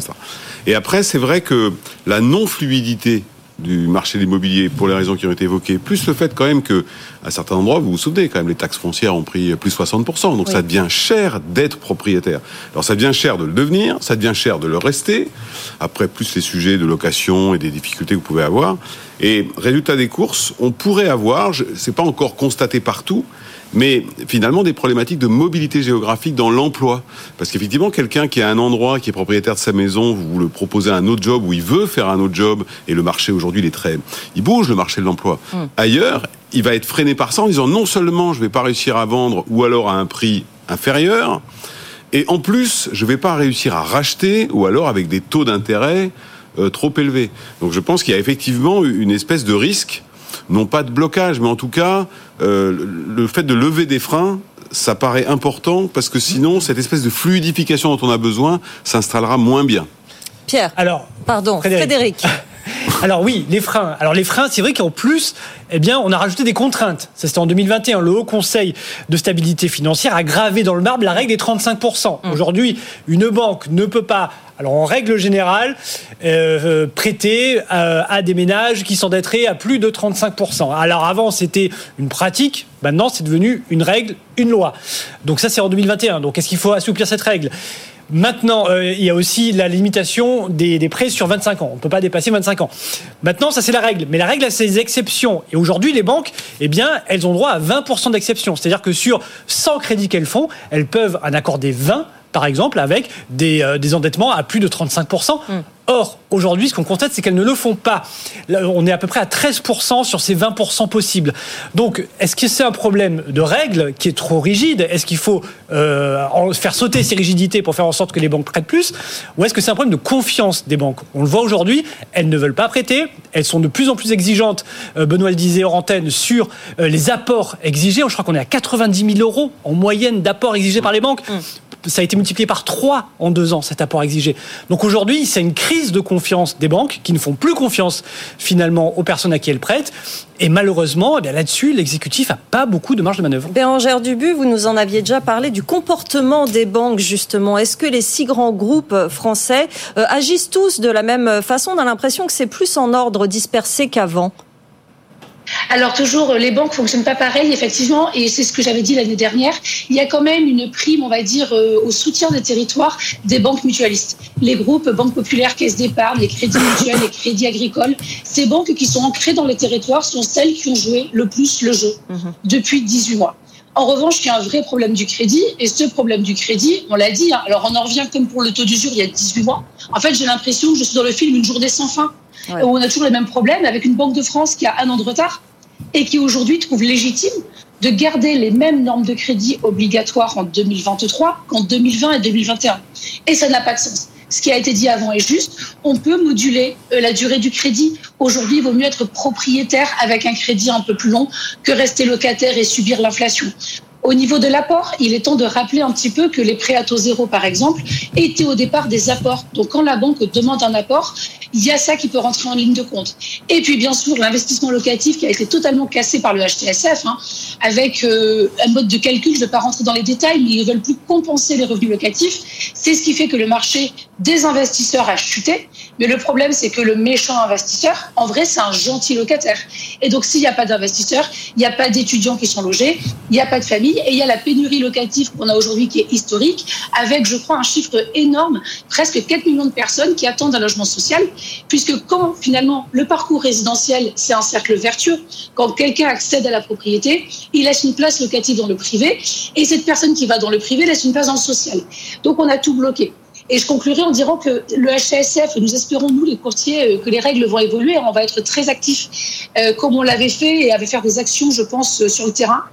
Et après, c'est vrai que la non-fluidité du marché de l'immobilier pour les raisons qui ont été évoquées, plus le fait quand même que à certains endroits, vous vous souvenez quand même, les taxes foncières ont pris plus 60%, donc ça devient cher d'être propriétaire. Alors ça devient cher de le devenir, ça devient cher de le rester, après plus les sujets de location et des difficultés que vous pouvez avoir. Et résultat des courses, on pourrait avoir, c'est pas encore constaté partout, mais finalement des problématiques de mobilité géographique dans l'emploi. Parce qu'effectivement, quelqu'un qui a un endroit, qui est propriétaire de sa maison, vous le proposez un autre job ou il veut faire un autre job, et le marché aujourd'hui, il est très, il bouge le marché de l'emploi. Mm. Ailleurs, il va être freiné par ça en disant non seulement je vais pas réussir à vendre ou alors à un prix inférieur, et en plus je vais pas réussir à racheter ou alors avec des taux d'intérêt euh, trop élevés. Donc je pense qu'il y a effectivement une espèce de risque non pas de blocage, mais en tout cas, euh, le fait de lever des freins, ça paraît important parce que sinon, cette espèce de fluidification dont on a besoin s'installera moins bien. Pierre. Alors, pardon, Frédéric. Alors oui, les freins. Alors les freins, c'est vrai qu'en plus, eh bien, on a rajouté des contraintes. Ça, c'était en 2021. Le Haut Conseil de stabilité financière a gravé dans le marbre la règle des 35%. Mmh. Aujourd'hui, une banque ne peut pas alors en règle générale, euh, prêter euh, à des ménages qui s'endetteraient à plus de 35%. Alors avant c'était une pratique, maintenant c'est devenu une règle, une loi. Donc ça c'est en 2021. Donc est-ce qu'il faut assouplir cette règle? Maintenant, euh, il y a aussi la limitation des, prêts sur 25 ans. On ne peut pas dépasser 25 ans. Maintenant, ça c'est la règle. Mais la règle a ses exceptions. Et aujourd'hui, les banques, eh bien, elles ont droit à 20% d'exception. C'est-à-dire que sur 100 crédits qu'elles font, elles peuvent en accorder 20 par exemple, avec des, euh, des endettements à plus de 35%. Mm. Or, aujourd'hui, ce qu'on constate, c'est qu'elles ne le font pas. on est à peu près à 13% sur ces 20% possibles. Donc, est-ce que c'est un problème de règles qui est trop rigide? Est-ce qu'il faut euh, faire sauter ces rigidités pour faire en sorte que les banques prêtent plus? Ou est-ce que c'est un problème de confiance des banques? On le voit aujourd'hui, elles ne veulent pas prêter, elles sont de plus en plus exigeantes, euh, Benoît le disait hors antenne, sur les apports exigés. Je crois qu'on est à 90 000 euros en moyenne d'apports exigés par les banques. Ça a été multiplié par 3 en deux ans, cet apport exigé. Donc aujourd'hui, c'est une crise de confiance des banques qui ne font plus confiance finalement aux personnes à qui elles prêtent. Et malheureusement, eh là-dessus, l'exécutif n'a pas beaucoup de marge de manœuvre. Bérangère Dubu, vous nous en aviez déjà parlé du comportement des banques, justement. Est-ce que les six grands groupes français euh, agissent tous de la même façon? On a l'impression que c'est plus en ordre dispersé qu'avant. Alors toujours, les banques fonctionnent pas pareil, effectivement, et c'est ce que j'avais dit l'année dernière. Il y a quand même une prime, on va dire, euh, au soutien des territoires des banques mutualistes. Les groupes banques populaires, caisses d'épargne, les crédits mutuels, les crédits agricoles, ces banques qui sont ancrées dans les territoires sont celles qui ont joué le plus le jeu mhm. depuis 18 mois. En revanche, il y a un vrai problème du crédit. Et ce problème du crédit, on l'a dit, hein, alors on en revient comme pour le taux d'usure il y a 18 mois. En fait, j'ai l'impression que je suis dans le film Une journée sans fin, où on a toujours les mêmes problèmes avec une Banque de France qui a un an de retard et qui aujourd'hui trouve légitime de garder les mêmes normes de crédit obligatoires en 2023 qu'en 2020 et 2021. Et ça n'a pas de sens. Ce qui a été dit avant est juste. On peut moduler euh, la durée du crédit. Aujourd'hui, il vaut mieux être propriétaire avec un crédit un peu plus long que rester locataire et subir l'inflation. Au niveau de l'apport, il est temps de rappeler un petit peu que les prêts à taux zéro, par exemple, étaient au départ des apports. Donc, quand la banque demande un apport, il y a ça qui peut rentrer en ligne de compte. Et puis, bien sûr, l'investissement locatif qui a été totalement cassé par le HTSF, hein, avec euh, un mode de calcul, je ne vais pas rentrer dans les détails, mais ils ne veulent plus compenser les revenus locatifs. C'est ce qui fait que le marché des investisseurs a chuté. Mais le problème, c'est que le méchant investisseur, en vrai, c'est un gentil locataire. Et donc, s'il n'y a pas d'investisseurs, il n'y a pas d'étudiants qui sont logés, il n'y a pas de famille et il y a la pénurie locative qu'on a aujourd'hui qui est historique, avec, je crois, un chiffre énorme, presque 4 millions de personnes qui attendent un logement social, puisque quand finalement le parcours résidentiel, c'est un cercle vertueux, quand quelqu'un accède à la propriété, il laisse une place locative dans le privé, et cette personne qui va dans le privé laisse une place dans le social. Donc on a tout bloqué. Et je conclurai en disant que le HCSF, nous espérons, nous, les courtiers, euh, que les règles vont évoluer. On va être très actifs, euh, comme on l'avait fait, et avait faire des actions, je pense, euh, sur le terrain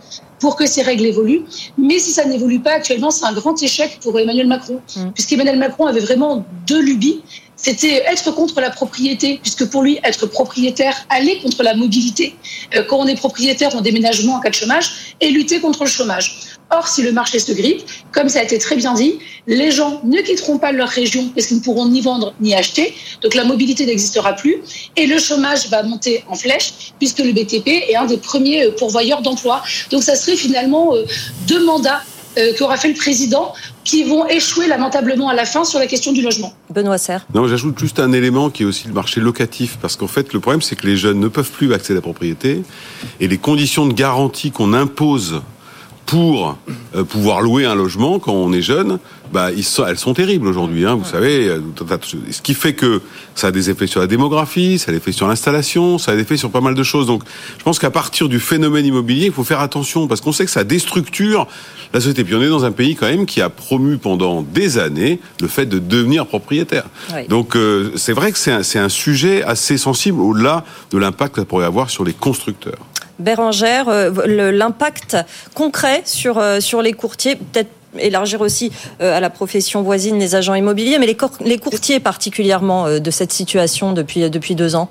pour que ces règles évoluent. Mais si ça n'évolue pas actuellement, c'est un grand échec pour Emmanuel Macron, mmh. puisqu'Emmanuel Macron avait vraiment deux lubies. C'était être contre la propriété, puisque pour lui, être propriétaire, aller contre la mobilité. Euh, quand on est propriétaire, on déménagement en cas de chômage, et lutter contre le chômage. Or, si le marché se grippe, comme ça a été très bien dit, les gens ne quitteront pas leur région parce qu'ils ne pourront ni vendre ni acheter. Donc la mobilité n'existera plus et le chômage va monter en flèche puisque le BTP est un des premiers euh, pourvoyeurs d'emplois. Donc ça serait finalement euh, deux mandats euh, qu'aura fait le président qui vont échouer lamentablement à la fin sur la question du logement. Benoît Serre. Non, j'ajoute juste un élément qui est aussi le marché locatif, parce qu'en fait, le problème, c'est que les jeunes ne peuvent plus accéder à la propriété, et les conditions de garantie qu'on impose pour euh, pouvoir louer un logement quand on est jeune, bah, ils sont, elles sont terribles aujourd'hui. Hein, vous savez, euh, ce qui fait que ça a des effets sur la démographie, ça a des effets sur l'installation, ça a des effets sur pas mal de choses. Donc, je pense qu'à partir du phénomène immobilier, il faut faire attention parce qu'on sait que ça déstructure la société. Puis on est dans un pays quand même qui a promu pendant des années le fait de devenir propriétaire. Donc, euh, c'est vrai que c'est un, un sujet assez sensible au-delà de l'impact que ça pourrait avoir sur les constructeurs. Bérangère, euh, l'impact concret sur, euh, sur les courtiers, peut-être élargir aussi euh, à la profession voisine les agents immobiliers, mais les, les courtiers particulièrement de cette situation depuis, depuis deux ans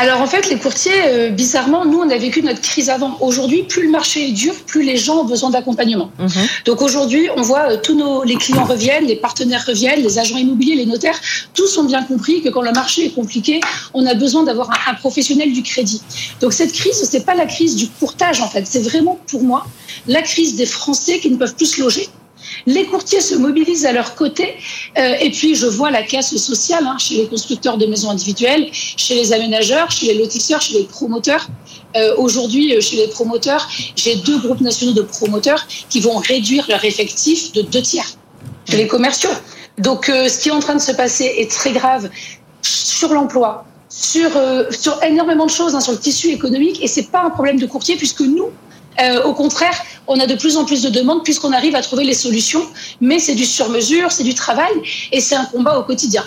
alors en fait, les courtiers, euh, bizarrement, nous, on a vécu notre crise avant. Aujourd'hui, plus le marché est dur, plus les gens ont besoin d'accompagnement. Mhm. Donc aujourd'hui, on voit euh, tous nos, les clients reviennent, les partenaires reviennent, les agents immobiliers, les notaires, tous ont bien compris que quand le marché est compliqué, on a besoin d'avoir un, un, professionnel du crédit. Donc cette crise, c'est pas la crise du courtage en fait, c'est vraiment pour moi la crise des Français qui ne peuvent plus se loger. Les courtiers se mobilisent à leur côté. Euh, et puis, je vois la casse sociale hein, chez les constructeurs de maisons individuelles, chez les aménageurs, chez les lotisseurs, chez les promoteurs. Euh, Aujourd'hui, euh, chez les promoteurs, j'ai deux groupes nationaux de promoteurs qui vont réduire leur effectif de deux tiers. Les commerciaux. Donc, ce qui est en train de se passer est très grave sur l'emploi, sur, sur énormément de choses, hein, sur le tissu économique. Et c'est pas un problème de courtier puisque nous, euh, au contraire, on a de plus en plus de demandes puisqu'on arrive à trouver les solutions, mais c'est du sur-mesure, c'est du travail et c'est un combat au quotidien.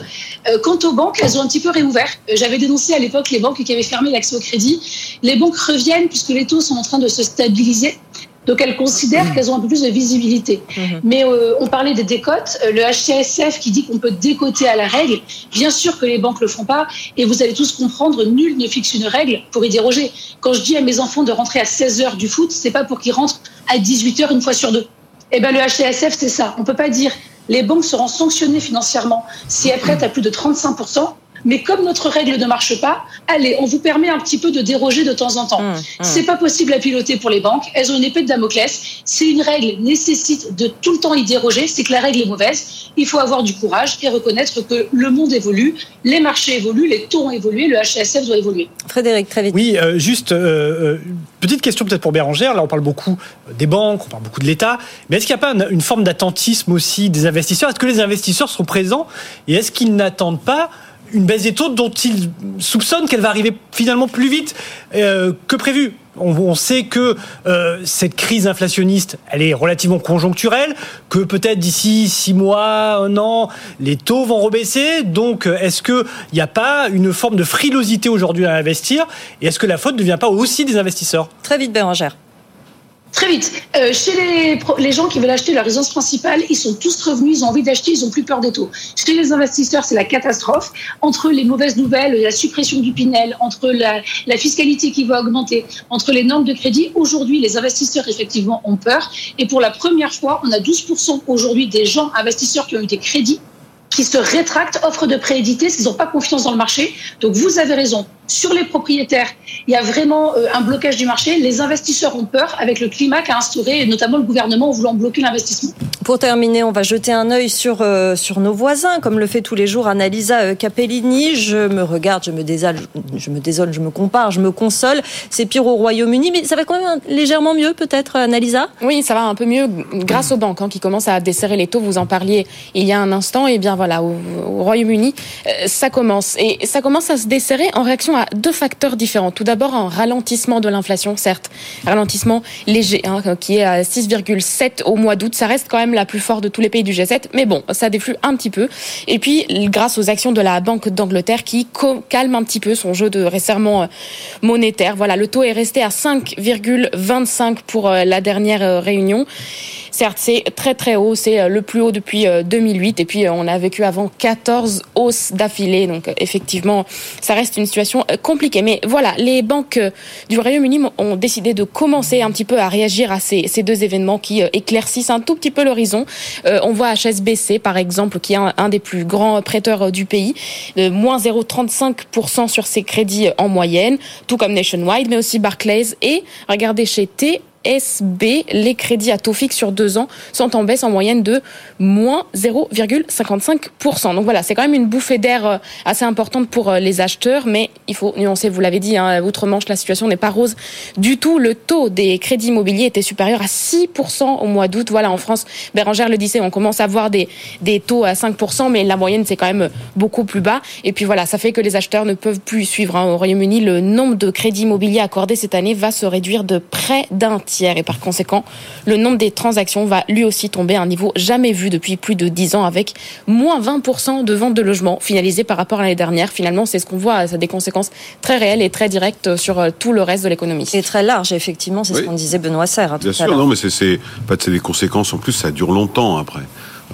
Euh, quant aux banques, elles ont un petit peu réouvert. Euh, j'avais dénoncé à l'époque les banques qui avaient fermé l'accès au crédit. Les banques reviennent puisque les taux sont en train de se stabiliser. Donc elles considèrent mmh. qu'elles ont un peu plus de visibilité. Mmh. Mais euh, on parlait des décotes. Euh, le HCSF qui dit qu'on peut décoter à la règle, bien sûr que les banques le font pas. Et vous allez tous comprendre, nul ne fixe une règle pour y déroger. Quand je dis à mes enfants de rentrer à 16 heures du foot, c'est pas pour qu'ils rentrent à 18 heures une fois sur deux. Eh ben le HCSF c'est ça. On peut pas dire les banques seront sanctionnées financièrement si elles prêtent à plus de 35 mais comme notre règle ne marche pas, allez, on vous permet un petit peu de déroger de temps en temps. Mmh, mmh. C'est pas possible à piloter pour les banques. Elles ont une épée de Damoclès. Si une règle nécessite de tout le temps y déroger, c'est que la règle est mauvaise. Il faut avoir du courage et reconnaître que le monde évolue, les marchés évoluent, les taux ont évolué, le HSF doit évoluer. Frédéric, très vite. Oui, euh, juste euh, euh, petite question peut-être pour Bérangère. Là, on parle beaucoup des banques, on parle beaucoup de l'État, mais est-ce qu'il n'y a pas une forme d'attentisme aussi des investisseurs? Est-ce que les investisseurs sont présents? Et est-ce qu'ils n'attendent pas une baisse des taux dont ils soupçonnent qu'elle va arriver finalement plus vite euh, que prévu. On, sait que euh, cette crise inflationniste, elle est relativement conjoncturelle, que peut-être d'ici six mois, un an, les taux vont rebaisser. Donc, est-ce qu'il n'y a pas une forme de frilosité aujourd'hui à investir? Et est-ce que la faute ne vient pas aussi des investisseurs? Très vite, Bérangère. Très vite. Euh, chez les, gens qui veulent acheter leur résidence principale, ils sont tous revenus, ils ont envie d'acheter, ils ont plus peur des taux. Chez les investisseurs, c'est la catastrophe. Entre les mauvaises nouvelles, la suppression du Pinel, entre la, fiscalité qui va augmenter, entre les normes de crédit, aujourd'hui, les investisseurs, effectivement, ont peur. Et pour la première fois, on a 12% aujourd'hui des gens investisseurs qui ont eu des crédits qui se rétractent, offrent de prééditer, s'ils n'ont pas confiance dans le marché. Donc vous avez raison. Sur les propriétaires, il y a vraiment euh, un blocage du marché. Les investisseurs ont peur avec le climat qu'a instauré, notamment le gouvernement en voulant bloquer l'investissement. Pour terminer, on va jeter un œil sur, euh, sur nos voisins, comme le fait tous les jours Annalisa euh, Capellini. Je me regarde, je me désole, je me désole, je me compare, je me console. C'est pire au Royaume-Uni, mais ça va quand même légèrement mieux, peut-être, Annalisa? Oui, ça va un peu mieux grâce aux banques hein, qui commencent à desserrer les taux. Vous en parliez il y a un instant. Et bien voilà, au, au Royaume-Uni, ça commence. Et ça commence à se desserrer en réaction à deux facteurs différents. Tout d'abord, un ralentissement de l'inflation, certes, ralentissement léger, hein, qui est à 6,7 au mois d'août. Ça reste quand même la plus forte de tous les pays du G7, mais bon, ça déflue un petit peu. Et puis, grâce aux actions de la Banque d'Angleterre qui calme un petit peu son jeu de resserrement euh, monétaire. Voilà, le taux est resté à 5,25 pour euh, la dernière euh, réunion. Certes, c'est très très haut, c'est le plus haut depuis 2008 euh, et puis on a vécu avant 14 hausses d'affilée. Donc effectivement, ça reste une situation compliquée. Mais voilà, les banques du Royaume-Uni ont décidé de commencer un petit peu à réagir à ces, ces deux événements qui éclaircissent un tout petit peu l'horizon. on voit HSBC par exemple, qui est un, des plus grands prêteurs du pays, de moins 0,35% sur ses crédits en moyenne, tout comme Nationwide, mais aussi Barclays et regardez chez T SB, les crédits à taux fixe sur deux ans sont en baisse en moyenne de moins 0,55%. Donc voilà, c'est quand même une bouffée d'air euh, assez importante pour euh, les acheteurs, mais il faut nuancer, vous l'avez dit, hein, outre-Manche, la situation n'est pas rose du tout. Le taux des crédits immobiliers était supérieur à 6% au mois d'août. Voilà, en France, Bérangère le disait, on commence à voir des, taux à 5%, mais la moyenne, c'est quand même beaucoup plus bas. Et puis voilà, ça fait que les acheteurs ne peuvent plus suivre. Hein. Au Royaume-Uni, le nombre de crédits immobiliers accordés cette année va se réduire de près d'un tiers. Et par conséquent, le nombre des transactions va lui aussi tomber à un niveau jamais vu depuis plus de 10 ans, avec moins 20% de ventes de logements finalisées par rapport à l'année dernière. Finalement, c'est ce qu'on voit, ça a des conséquences très réelles et très directes sur euh, tout le reste de l'économie. Et très large, effectivement, c'est ce qu'on disait Benoît Serre. Hein, Bien sûr, non, mais c'est pas des conséquences. En plus, ça dure longtemps après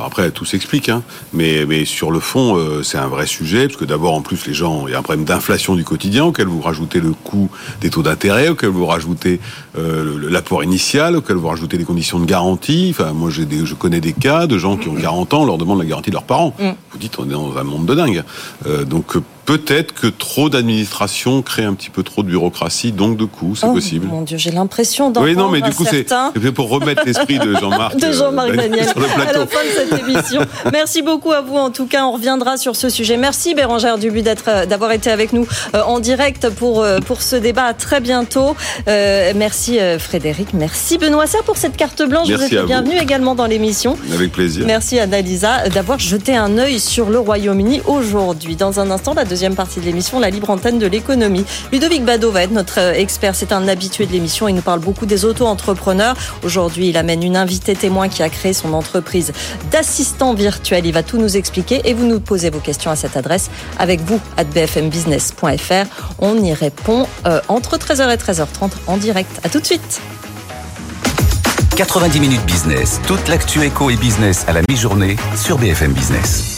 après, tout s'explique, hein. mais, mais sur le fond, euh, c'est un vrai sujet, parce que d'abord, en plus, les gens, il y a un problème d'inflation du quotidien, auquel vous rajoutez le coût des taux d'intérêt, auquel vous rajoutez euh, l'apport initial, auquel vous rajoutez les conditions de garantie. Enfin, moi, j'ai je connais des cas de gens qui ont 40 ans, on leur demande la garantie de leurs parents. Mm. Vous dites, on est dans un monde de dingue. Euh, donc, peut-être que trop d'administration crée un petit peu trop de bureaucratie, donc de coûts, c'est oh, possible. Mon Dieu, j'ai l'impression d'entendre Oui, non, mais du coup, c'est pour remettre l'esprit de Jean-Marc. de Jean-Marc euh, Daniel sur le plateau. à la fin de cette émission. Merci beaucoup à vous. En tout cas, on reviendra sur ce sujet. Merci Bérangère Dubu euh, d'avoir été avec nous euh, en direct pour pour ce débat. À très bientôt. merci Frédéric. Merci Benoît Serre pour cette carte blanche. Merci vous êtes bienvenue également dans l'émission. Avec plaisir. Merci Annalisa d'avoir jeté un œil sur le Royaume-Uni aujourd'hui. Dans un instant, la deuxième deuxième partie de l'émission, la libre antenne de l'économie. Ludovic Bado va être notre euh, expert. C'est un habitué de l'émission. Il nous parle beaucoup des auto-entrepreneurs. Aujourd'hui, il amène une invitée témoin qui a créé son entreprise d'assistant virtuel. Il va tout nous expliquer et vous nous posez vos questions à cette adresse avec vous à bfmbusiness.fr. On y répond euh, entre 13h et 13h30 en direct. À tout de suite. 90 minutes business. Toute l'actu éco et business à la mi-journée sur BFM Business.